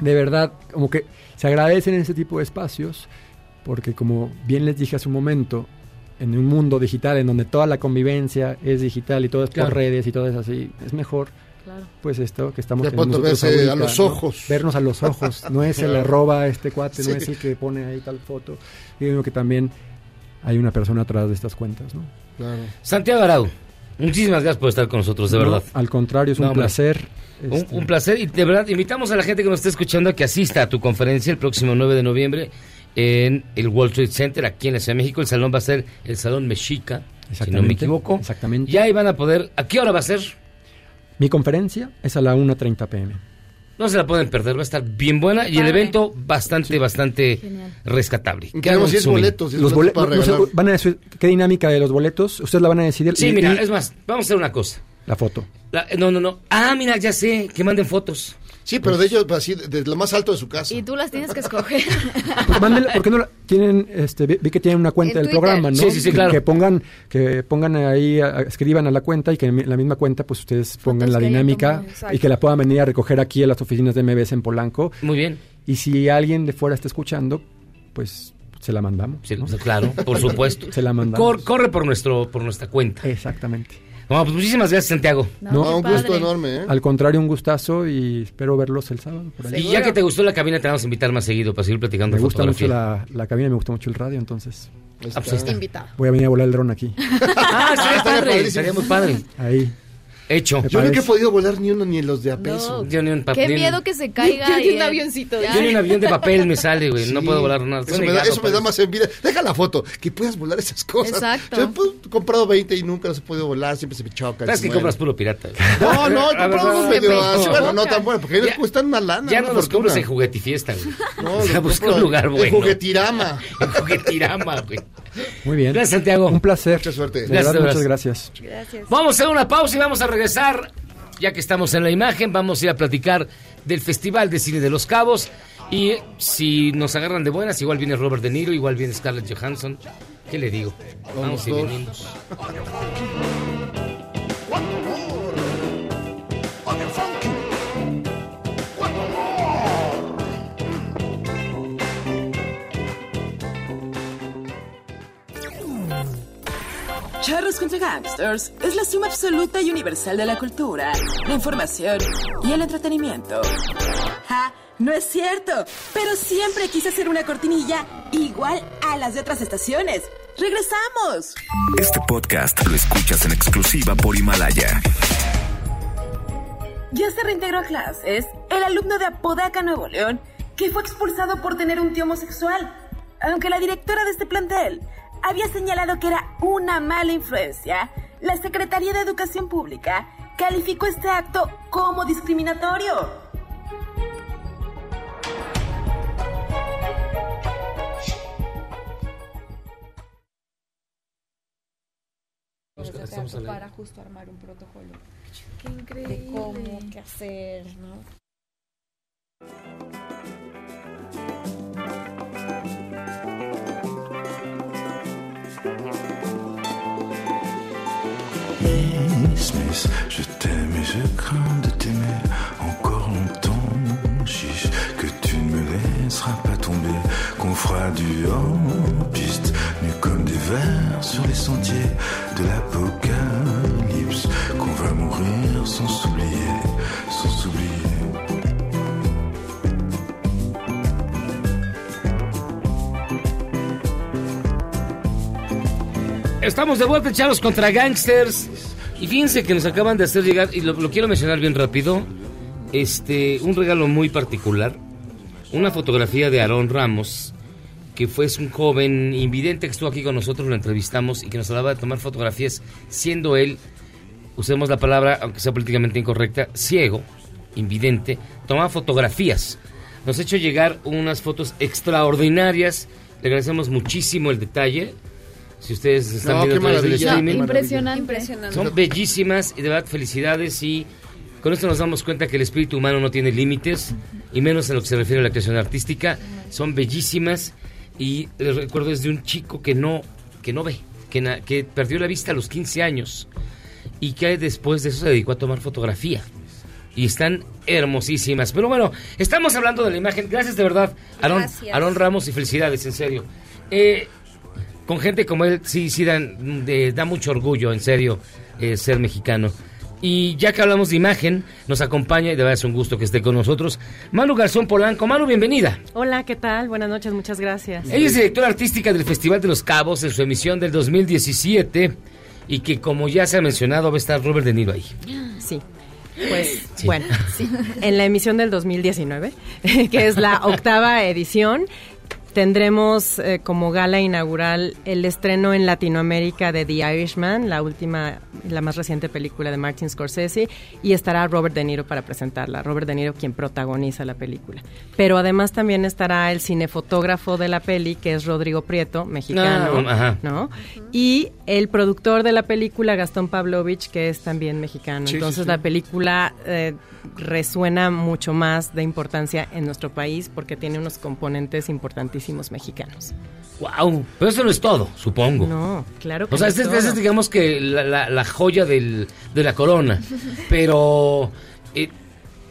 V: de verdad, como que se agradecen ese tipo de espacios, porque como bien les dije hace un momento, en un mundo digital en donde toda la convivencia es digital y todo es
C: Claro.
V: por redes y todo es así, es mejor
H: Claro.
V: pues esto que estamos
D: De
V: teniendo
D: verse a
V: ahorita,
D: los
V: ¿no?
D: ojos.
V: vernos a los ojos, no es el arroba este cuate, no es el que pone ahí tal foto, y digo que también hay una persona atrás de estas cuentas, ¿no?
D: Claro.
C: Santiago Arau, muchísimas gracias por estar con nosotros, de
V: No,
C: verdad.
V: al contrario, es un placer.
C: Un,
V: este,
C: un placer y de verdad invitamos a la gente que nos esté escuchando a que asista a tu conferencia el próximo 9 de noviembre en el World Trade Center aquí en la Ciudad de México. El salón va a ser el Salón Mexica. si no me equivoco.
V: Exactamente.
C: Y ahí van a poder... ¿A qué hora va a ser?
V: Mi conferencia es a la 1.30 pm.
C: No se la pueden perder, va a estar bien buena y el evento bastante, bastante rescatable.
D: Queremos 10
C: Sumi?
D: boletos. 10
V: Los
D: boletos
V: boletos,
D: para regalar.
V: van a decir qué dinámica de los boletos, ustedes la van a decidir.
C: Sí,
V: y-
C: mira,
V: y
C: es más, vamos a hacer una cosa.
V: la foto.
C: La- no, no, no. Ah, mira, ya sé, que manden fotos.
D: Sí, pero de ellos, así, de lo más alto de su casa.
H: Y tú las tienes que escoger.
V: Pues mándenla, ¿por qué no la- tienen, este, vi, que tienen una cuenta
H: En
V: del
H: Twitter.
V: programa, ¿no?
C: Sí, sí, sí,
V: Que-
C: claro.
V: Que pongan, que pongan ahí, a- escriban a la cuenta y que en la misma cuenta, pues ustedes pongan la dinámica y que la puedan venir a recoger aquí a las oficinas de MBS en Polanco.
C: Muy bien.
V: Y si alguien de fuera está escuchando, pues se la mandamos.
C: Sí,
V: ¿no?
C: Claro, por supuesto.
V: Se la mandamos.
C: Cor- corre por nuestro por nuestra cuenta.
V: Exactamente.
C: No, pues muchísimas gracias, Santiago.
V: No,
D: un gusto enorme, ¿eh?
V: Al contrario, un gustazo y espero verlos el sábado. Por ahí.
C: Y ya que te gustó la cabina, te vamos a invitar más seguido para seguir platicando
V: Me gusta mucho la, la cabina, me gusta mucho el radio, entonces
C: Ah, pues ahí está.
G: Invitado.
V: voy a venir a volar el dron aquí.
C: Ah, estaría
D: estaría
C: padre, estaría muy padre.
V: Ahí.
C: Hecho.
D: Yo nunca he podido volar ni uno ni en los de a peso.
C: Yo ni un
H: Qué
C: papel.
H: miedo que se caiga.
G: Yo ni un avioncito.
H: Ya.
C: Yo ni un avión de papel me sale, güey. No
D: Sí.
C: puedo volar nada.
D: Eso me, da, eso me da más envidia. Deja la foto, que puedas volar esas cosas.
H: Exacto.
D: Yo he comprado 20 y nunca los he podido volar, siempre se me chocan.
C: Sabes que compras puro pirata. güey.
D: No, no, he comprado unos
C: no,
D: medio
C: no,
D: así,
C: no.
D: bueno, no tan buenos, porque ellos cuestan una lana.
C: Ya no los compras en juguetifiesta, güey.
D: No,
C: o sea, busca un lugar
D: en
C: bueno.
D: juguetirama.
C: En juguetirama, güey.
V: Muy bien.
C: Gracias, Santiago.
V: Un placer.
D: Mucha suerte.
C: Gracias,
V: muchas gracias.
G: Gracias.
C: Vamos a hacer una pausa y vamos a regresar. Ya que estamos en la imagen, vamos a ir a platicar del Festival de Cine de los Cabos. Y si nos agarran de buenas, igual viene Robert De Niro, igual viene Scarlett Johansson. ¿Qué le digo? Vamos y venimos.
E: Charros contra Gangsters es la suma absoluta y universal de la cultura, la información y el entretenimiento. ¡Ja! No es cierto, pero siempre quise hacer una cortinilla igual a las de otras estaciones. ¡Regresamos!
L: Este podcast lo escuchas en exclusiva por Himalaya.
E: Ya se reintegró a clases el alumno de Apodaca, Nuevo León, que fue expulsado por tener un tío homosexual. Aunque la directora de este plantel había señalado que era una mala influencia, la Secretaría de Educación Pública calificó este acto como discriminatorio.
G: para justo armar un protocolo
H: Qué increíble.
G: de cómo, qué hacer, ¿no?
W: Je t'aime et je crains de t'aimer encore longtemps. Chiche, que tu ne me laisseras pas tomber, qu'on fera du hors-piste, nu comme des vers sur les sentiers de l'apocalypse, qu'on va mourir sans s'oublier, sans s'oublier.
C: Estamos de vuelta, chavos, contra gangsters. Y fíjense que nos acaban de hacer llegar, y lo, quiero mencionar bien rápido, este, un regalo muy particular. Una fotografía de Aarón Ramos, que fue es un joven invidente que estuvo aquí con nosotros, lo entrevistamos y que nos hablaba de tomar fotografías, siendo él, usemos la palabra, aunque sea políticamente incorrecta, ciego, invidente, tomaba fotografías. Nos ha hecho llegar unas fotos extraordinarias. Le agradecemos muchísimo el detalle. Si ustedes están
D: No,
C: viendo a través del streaming.
H: Impresionante.
G: Impresionante.
C: Son bellísimas y de verdad felicidades y con esto nos damos cuenta que el espíritu humano no tiene límites y menos en lo que se refiere a la creación artística. Son bellísimas y les recuerdo es de un chico que no que no ve, que, na- que perdió la vista a los 15 años y que después de eso se dedicó a tomar fotografía. Y están hermosísimas. Pero bueno, estamos hablando de la imagen. Gracias de verdad. Aarón Ramos y felicidades, en serio. Eh, con gente como él, sí, sí, dan, de- da mucho orgullo, en serio, eh, ser mexicano. Y ya que hablamos de imagen, nos acompaña, y de verdad es un gusto que esté con nosotros, Manu Garzón Polanco. Manu, bienvenida.
N: Hola, ¿qué tal? Buenas noches, muchas gracias.
C: Ella es directora artística del Festival de los Cabos en su emisión del 2017 y que, como ya se ha mencionado, va a estar Robert De Niro ahí.
N: Sí. Pues
C: Sí.
N: bueno, en la emisión del 2019, que es la octava edición, tendremos eh, como gala inaugural el estreno en Latinoamérica de The Irishman, la última, la más reciente película de Martin Scorsese, y estará Robert De Niro para presentarla. Robert De Niro quien protagoniza la película. Pero además también estará el cinefotógrafo de la peli, que es Rodrigo Prieto, mexicano,
C: Ah.
N: ¿no? Y el productor de la película, Gastón Pavlovich, que es también mexicano.
C: Sí, sí,
N: Entonces
C: sí.
N: la película eh, resuena mucho más de importancia en nuestro país porque tiene unos componentes importantísimos mexicanos.
C: ¡Wow! Pero eso no es todo, supongo.
N: No, claro que
C: O sea,
N: no es
C: este digamos que la, la- la joya del- de la corona. Pero eh,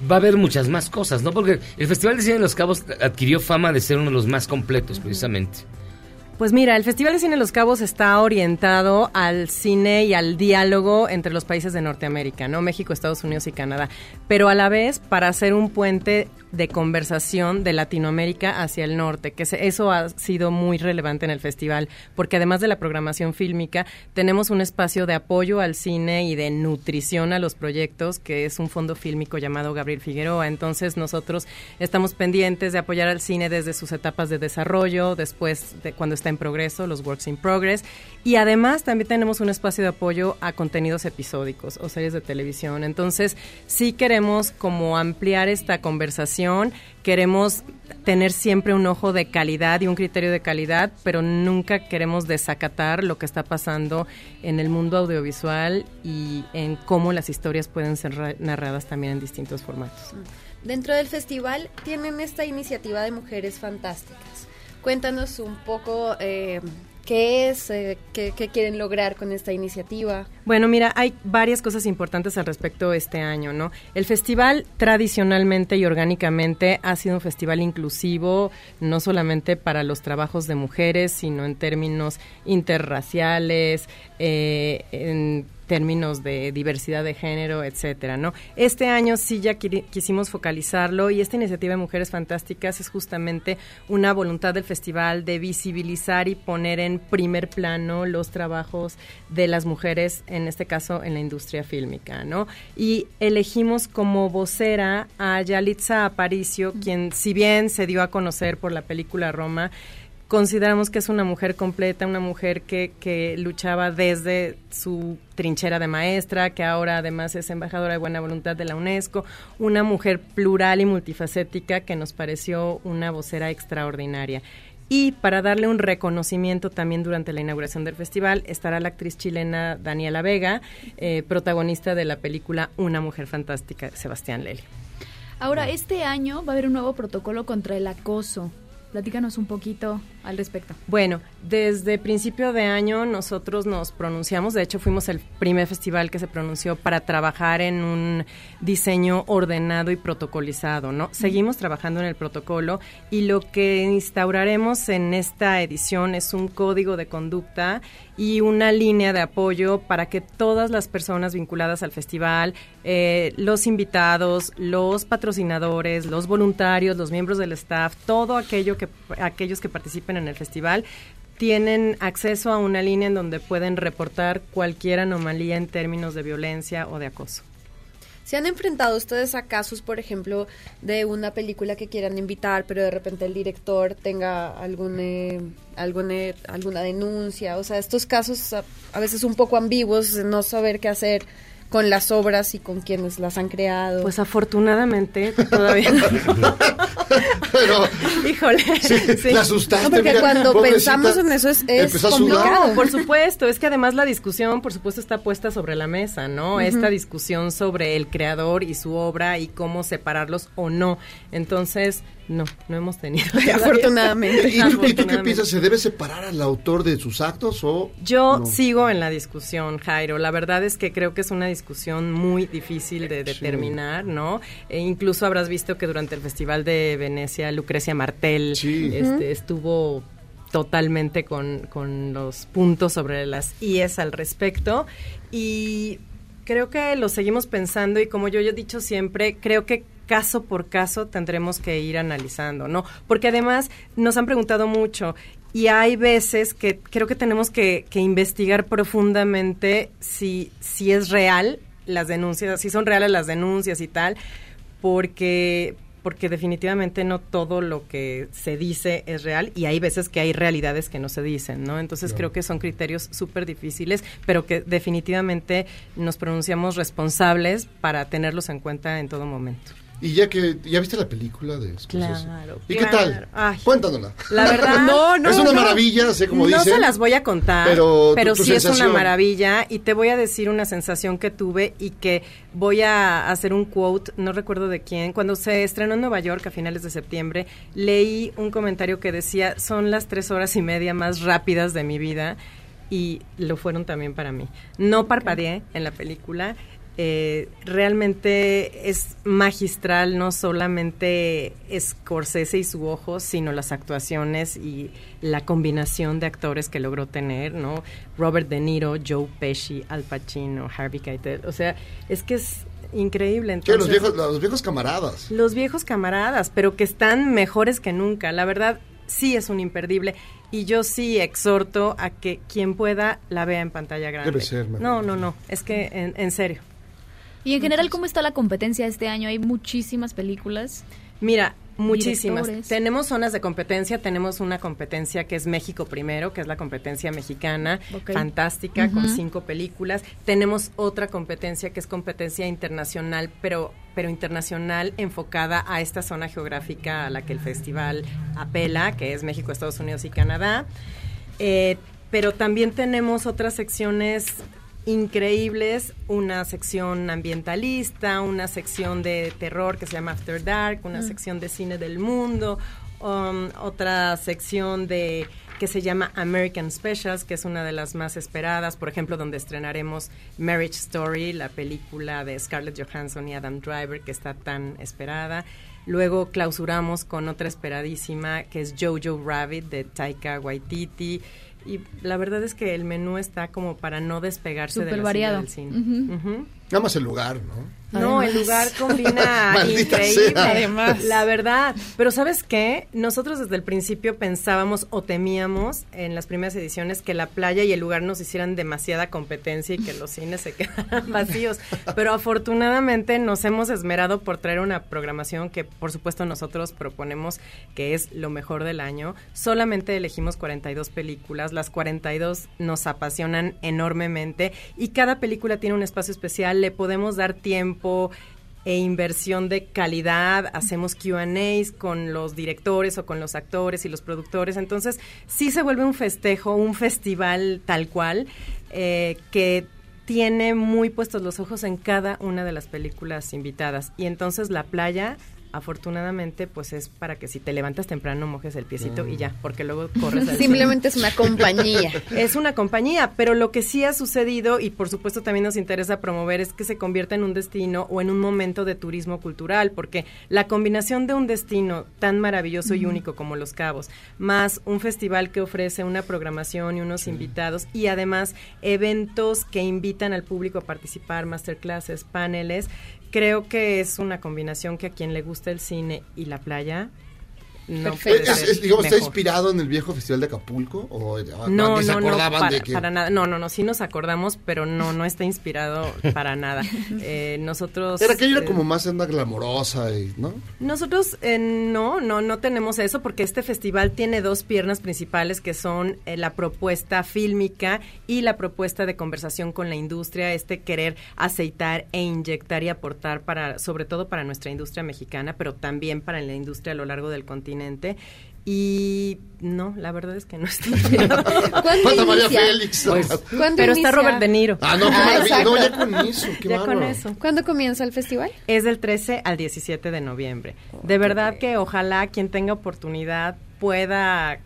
C: va a haber muchas más cosas, ¿no? Porque el Festival de Cine de los Cabos adquirió fama de ser uno de los más completos, precisamente.
N: Pues mira, el Festival de Cine Los Cabos está orientado al cine y al diálogo entre los países de Norteamérica, ¿no? México, Estados Unidos y Canadá. Pero a la vez para hacer un puente de conversación de Latinoamérica hacia el norte, que eso ha sido muy relevante en el festival, porque además de la programación fílmica, tenemos un espacio de apoyo al cine y de nutrición a los proyectos, que es un fondo fílmico llamado Gabriel Figueroa. Entonces nosotros estamos pendientes de apoyar al cine desde sus etapas de desarrollo, después de cuando está en progreso, los works in progress, y además también tenemos un espacio de apoyo a contenidos episódicos o series de televisión. Entonces sí queremos como ampliar esta conversación, queremos tener siempre un ojo de calidad y un criterio de calidad, pero nunca queremos desacatar lo que está pasando en el mundo audiovisual y en cómo las historias pueden ser ra- narradas también en distintos formatos.
G: Dentro del festival tienen esta iniciativa de Mujeres Fantásticas. Cuéntanos un poco eh, qué es, eh, qué, quieren lograr con esta iniciativa.
N: Bueno, mira, hay varias cosas importantes al respecto este año, ¿no? El festival tradicionalmente y orgánicamente ha sido un festival inclusivo, no solamente para los trabajos de mujeres, sino en términos interraciales, eh, en términos de diversidad de género, etcétera, ¿no? Este año sí ya quisimos focalizarlo y esta iniciativa de Mujeres Fantásticas es justamente una voluntad del festival de visibilizar y poner en primer plano los trabajos de las mujeres, en este caso en la industria fílmica, ¿no? Y elegimos como vocera a Yalitza Aparicio, quien si bien se dio a conocer por la película Roma, consideramos que es una mujer completa, una mujer que, que luchaba desde su trinchera de maestra, que ahora además es embajadora de buena voluntad de la UNESCO, una mujer plural y multifacética que nos pareció una vocera extraordinaria. Y para darle un reconocimiento también durante la inauguración del festival estará la actriz chilena Daniela Vega, eh, protagonista de la película Una mujer fantástica, Sebastián Lely.
H: Ahora, este año va a haber un nuevo protocolo contra el acoso. Platícanos un poquito al respecto.
N: Bueno, desde principio de año nosotros nos pronunciamos, de hecho fuimos el primer festival que se pronunció para trabajar en un diseño ordenado y protocolizado, ¿no? Seguimos trabajando en el protocolo y lo que instauraremos en esta edición es un código de conducta y una línea de apoyo para que todas las personas vinculadas al festival, eh, los invitados, los patrocinadores, los voluntarios, los miembros del staff, todo aquello que aquellos que participen en el festival tienen acceso a una línea en donde pueden reportar cualquier anomalía en términos de violencia o de acoso.
G: ¿Se han enfrentado ustedes a casos, por ejemplo, de una película que quieran invitar, pero de repente el director tenga algún, eh, eh, alguna denuncia? O sea, estos casos a, a veces un poco ambiguos, no saber qué hacer con las obras y con quienes las han creado.
N: Pues afortunadamente todavía no.
D: Pero,
N: Híjole,
D: sí, la asustaste.
G: No, porque
D: mira,
G: cuando pensamos en eso es, complicado.
N: No, por supuesto, es que además la discusión, por supuesto, está puesta sobre la mesa, ¿no? Esta discusión sobre el creador y su obra y cómo separarlos o no. Entonces, no, no hemos tenido.
G: Afortunadamente.
D: ¿Y tú, y tú qué piensas? ¿Se debe separar al autor de sus actos o...?
N: Yo
D: no?
N: sigo en la discusión, Jairo. La verdad es que creo que es una discusión muy difícil de determinar, ¿no? E incluso habrás visto que durante el Festival de Venecia, Lucrecia Martel este, estuvo totalmente con, con los puntos sobre las IES al respecto. Y creo que lo seguimos pensando y como yo, yo he dicho siempre, creo que caso por caso tendremos que ir analizando, ¿no? Porque además nos han preguntado mucho y hay veces que creo que tenemos que, que investigar profundamente si, si es real las denuncias, si son reales las denuncias y tal, porque porque definitivamente no todo lo que se dice es real y hay veces que hay realidades que no se dicen, ¿no? Entonces creo que son criterios súper difíciles, pero que definitivamente nos pronunciamos responsables para tenerlos en cuenta en todo momento.
D: Y ya que ya viste la película de Scorsese.
N: Claro,
D: ¿Y
N: claro.
D: qué tal?
N: Ay.
D: Cuéntanosla.
N: La verdad, no, no.
D: Es una
N: no.
D: maravilla, sé como
N: No
D: dicen.
N: se las voy a contar,
D: pero
N: pero,
D: tu- tu
N: sí es una maravilla y te voy a decir una sensación que tuve y que voy a hacer un quote, no recuerdo de quién, cuando se estrenó en Nueva York a finales de septiembre, leí un comentario que decía, son las tres horas y media más rápidas de mi vida y lo fueron también para mí. No parpadeé en la película. Eh, realmente es magistral no solamente Scorsese y su ojo, sino las actuaciones y la combinación de actores que logró tener, ¿no? Robert De Niro, Joe Pesci, Al Pacino, Harvey Keitel, o sea, es que es increíble.
D: ¿Qué, los,
N: Entonces,
D: viejos, los viejos camaradas.
N: los viejos camaradas, pero que están mejores que nunca. La verdad, sí es un imperdible. Y yo sí exhorto a que quien pueda la vea en pantalla grande.
D: Debe ser
N: no, no, no. Es que, en, en serio.
H: Y en general, ¿cómo está la competencia este año? Hay muchísimas películas.
N: Mira, muchísimas.
H: Directores.
N: Tenemos zonas de competencia. Tenemos una competencia que es México primero, que es la competencia mexicana, fantástica, con cinco películas. Tenemos otra competencia que es competencia internacional, pero pero internacional enfocada a esta zona geográfica a la que el festival apela, que es México, Estados Unidos y Canadá. Eh, pero también tenemos otras secciones increíbles, una sección ambientalista, una sección de terror que se llama After Dark, una
H: Mm.
N: sección de cine del mundo, um, otra sección de que se llama American Specials, que es una de las más esperadas, por ejemplo, donde estrenaremos Marriage Story, la película de Scarlett Johansson y Adam Driver, que está tan esperada. Luego clausuramos con otra esperadísima, que es Jojo Rabbit, de Taika Waititi. Y la verdad es que el menú está como para no despegarse de la
H: variado.
N: del cine.
D: Nada más el lugar, ¿no?
N: No, el lugar combina increíble.
D: sea.
N: Además. La verdad. Pero ¿sabes qué? Nosotros desde el principio pensábamos o temíamos en las primeras ediciones que la playa y el lugar nos hicieran demasiada competencia y que los cines se quedaran vacíos. Pero afortunadamente nos hemos esmerado por traer una programación que por supuesto nosotros proponemos que es lo mejor del año. Solamente elegimos 42 películas. Las 42 nos apasionan enormemente y cada película tiene un espacio especial. Le podemos dar tiempo e inversión de calidad, hacemos Q&As con los directores o con los actores y los productores, entonces sí se vuelve un festejo, un festival tal cual, eh, que tiene muy puestos los ojos en cada una de las películas invitadas. Y entonces la playa, afortunadamente, pues es para que si te levantas temprano mojes el piecito y ya, porque luego corres al
G: Simplemente es una compañía.
N: es una compañía, pero lo que sí ha sucedido y por supuesto también nos interesa promover es que se convierta en un destino o en un momento de turismo cultural, porque la combinación de un destino tan maravilloso y único como Los Cabos, más un festival que ofrece una programación y unos invitados y además eventos que invitan al público a participar, masterclasses, paneles, creo que es una combinación que a quien le gusta el cine y la playa no
D: Es- es- digamos, ¿Está inspirado en el viejo festival de Acapulco? ¿O
N: No,
D: se
N: no, no,
D: acordaban
N: para,
D: de que...
N: para nada. No, no, no, sí nos acordamos, pero no, no está inspirado para nada. Eh, nosotros...
D: Era aquello era
N: eh,
D: como más onda glamorosa, y, ¿no?
N: Nosotros eh, no, no, no tenemos eso porque este festival tiene dos piernas principales que son eh, la propuesta fílmica y la propuesta de conversación con la industria, este querer aceitar e inyectar y aportar para, sobre todo para nuestra industria mexicana, pero también para la industria a lo largo del continente. Y no, la verdad es que no está inspirado.
G: ¿Cuándo
D: María? Félix.
N: Pues,
G: ¿Cuándo
N: pero está? Robert De Niro.
D: Ah, no, qué
G: Ah.
D: No, ya con eso, qué
N: Ya con eso.
G: ¿Cuándo comienza el festival?
N: Es del 13 al 17 de noviembre. De verdad que ojalá quien tenga oportunidad pueda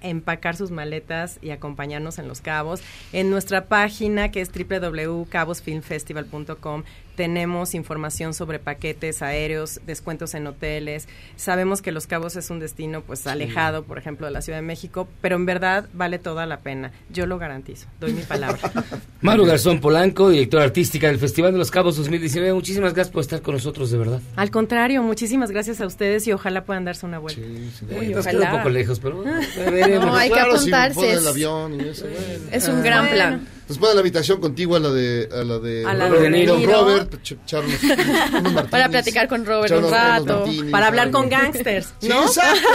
N: empacar sus maletas y acompañarnos en Los Cabos. En nuestra página que es www.cabosfilmfestival.com tenemos información sobre paquetes aéreos, descuentos en hoteles. Sabemos que Los Cabos es un destino pues alejado, por ejemplo, de la Ciudad de México, pero en verdad vale toda la pena. Yo lo garantizo. Doy mi palabra.
C: Maru Garzón Polanco, directora artística del Festival de los Cabos 2019. Muchísimas gracias por estar con nosotros, de verdad.
N: Al contrario, muchísimas gracias a ustedes y ojalá puedan darse una vuelta.
G: Uy,
C: Nos
G: ojalá.
C: queda un poco lejos, pero ya veremos.
G: No, hay que
D: Claro,
G: apuntarse, es-
D: el avión y eso, bueno.
G: Es un gran
N: Bueno,
G: plan.
D: Después de la invitación contigo a la de a la de,
G: A la
D: Robert
G: de.
D: Robert, ch-
G: Para platicar con Robert un rato.
N: Para hablar con gangsters,
D: Sí,
N: ¿no?
D: exacto.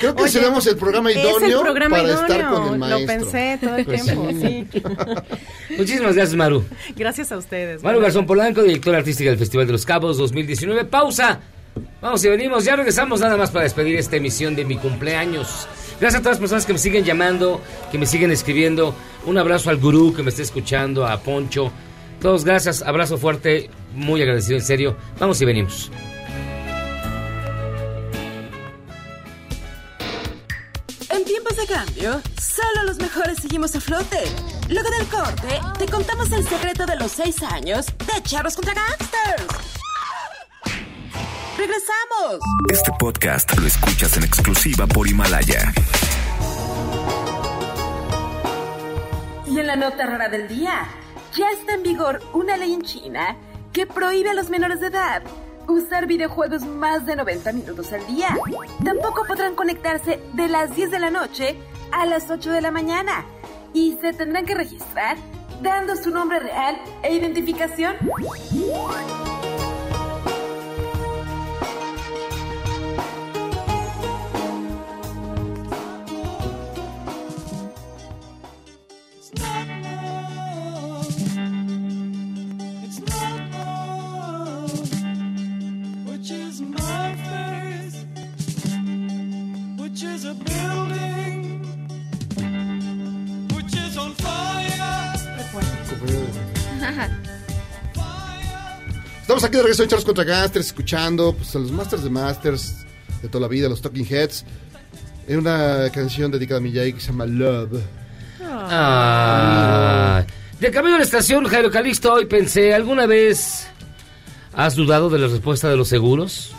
D: Creo que
N: Oye,
D: seremos el programa
N: es el
D: idóneo
N: programa
D: para
N: idóneo,
D: estar con el
N: lo
D: maestro.
N: pensé todo el
C: Pues
N: tiempo,
C: sí.
N: sí.
C: Muchísimas gracias, Maru.
N: Gracias a ustedes.
C: Maru Garzón Polanco, directora artística del Festival de los Cabos 2019. Pausa. Vamos y venimos. Ya regresamos nada más para despedir esta emisión de mi cumpleaños. Gracias a todas las personas que me siguen llamando, que me siguen escribiendo. Un abrazo al gurú que me está escuchando, a Poncho. Todos gracias, abrazo fuerte, muy agradecido en serio. Vamos y venimos.
E: En tiempos de cambio, solo los mejores seguimos a flote. Luego del corte, te contamos el secreto de los seis años de Charros contra Gangsters. ¡Regresamos!
L: Este podcast lo escuchas en exclusiva por Himalaya.
E: Y en la nota rara del día, ya está en vigor una ley en China que prohíbe a los menores de edad usar videojuegos más de 90 minutos al día. Tampoco podrán conectarse de las 10 de la noche a las 8 de la mañana y se tendrán que registrar dando su nombre real e identificación.
D: Estamos aquí de regreso en Charles contra Gangsters, escuchando pues, a los Masters de Masters de toda la vida, los Talking Heads, en una canción dedicada a Miyagi que se llama Love.
C: Ah, de camino a la estación, Jairo Calixto, hoy pensé, ¿alguna vez has dudado de la respuesta de los seguros?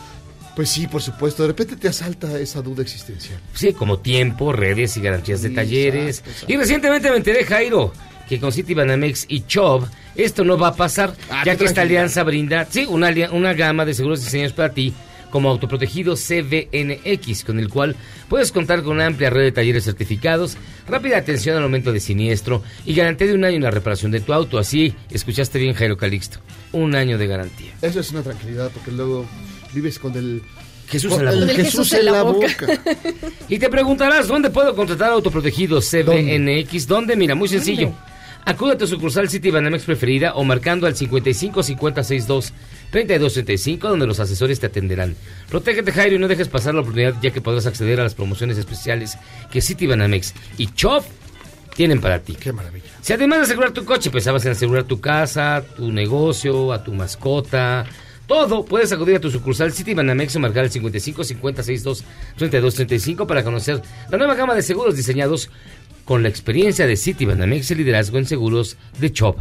D: Pues sí, por supuesto, de repente te asalta esa duda existencial.
C: Sí, como tiempo, redes y garantías de talleres. Y recientemente me enteré, Jairo, que con City Banamex y Chubb esto no va a pasar,
D: Ah,
C: ya que esta alianza brinda, sí, una, una gama de seguros diseñados para ti, como autoprotegido CBNX, con el cual puedes contar con una amplia red de talleres certificados, rápida atención al momento de siniestro y garantía de un año en la reparación de tu auto. Así, escuchaste bien, Jairo Calixto, un año de garantía.
D: Eso es una tranquilidad, porque luego vives con el
C: Jesús
D: con
C: en la
D: el
C: boca.
D: Jesús, en la boca.
C: Y te preguntarás, ¿dónde puedo contratar autoprotegido CBNX? ¿Dónde? Mira, muy sencillo. Acude a tu sucursal City Banamex preferida o marcando al 55 50 62 32 35 donde los asesores te atenderán. Protégete Jairo y no dejes pasar la oportunidad ya que podrás acceder a las promociones especiales que City Banamex y Chop tienen para ti.
D: Qué maravilla.
C: Si además de asegurar tu coche, pensabas en asegurar tu casa, tu negocio, a tu mascota, todo, puedes acudir a tu sucursal City Banamex o marcar el 55 50 62 32 35 para conocer la nueva gama de seguros diseñados con la experiencia de City Banamex y liderazgo en seguros de Chop.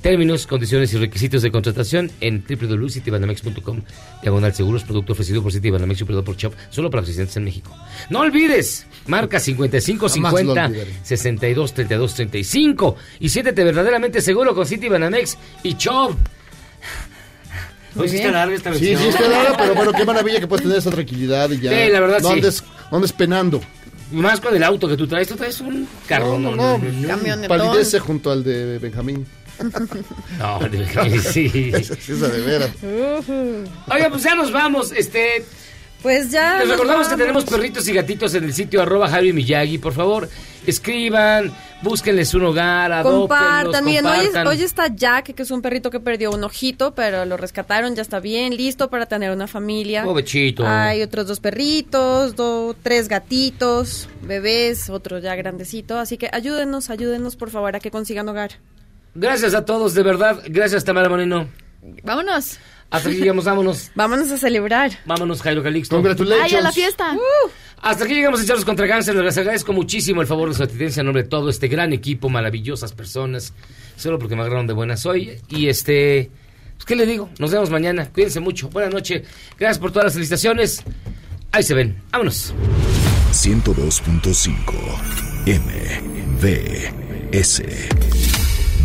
C: Términos, condiciones y requisitos de contratación en www.citybanamex.com. Diagonal Seguros, producto ofrecido por Citybanamex y operado por Chop, solo para residentes en México. No olvides, marca 55
D: Jamás lo
C: 50
D: olvidaré.
C: 62 32 35 y siéntete verdaderamente seguro con Citybanamex y Chop.
D: Muy
C: Hoy sí está larga esta
D: Sí,
C: versión.
D: sí, está larga, pero bueno, qué maravilla que puedes tener esa tranquilidad y ya.
C: Sí, la verdad
D: no
C: sí.
D: Andes, no andes penando.
C: Más con el auto que tú traes, tú traes un carro.
D: No, no, no. Palidece junto al de Benjamín.
C: No, de verdad, sí.
D: Esa sí es de veras.
C: Oiga, pues ya nos vamos. Este,
G: Pues ya.
C: Les recordamos que tenemos perritos y gatitos en el sitio arroba Javi Miyagi. Por favor, escriban, búsquenles un hogar, adópenlos,
G: Compartan, miren, hoy, es-
C: compartan.
G: hoy está Jack, que es un perrito que perdió un ojito, pero lo rescataron, ya está bien, listo para tener una familia.
C: Pobrecito.
G: Hay otros dos perritos, do- tres gatitos, bebés, otro ya grandecito, así que ayúdenos, ayúdenos por favor a que consigan hogar.
C: Gracias a todos, de verdad. Gracias, Tamara Moreno.
H: Vámonos.
C: Hasta aquí llegamos, vámonos.
G: Vámonos a celebrar.
C: Vámonos, Jairo Calixto.
H: Ay, a la fiesta.
C: Hasta aquí llegamos a Charlos contra Cáncer. Les agradezco muchísimo el favor de su asistencia en nombre de todo este gran equipo, maravillosas personas. Solo porque me agarraron de buenas hoy. Y este. Pues, ¿Qué le digo? Nos vemos mañana. Cuídense mucho. Buenas noches. Gracias por todas las felicitaciones. Ahí se ven. Vámonos.
L: 102.5 MVS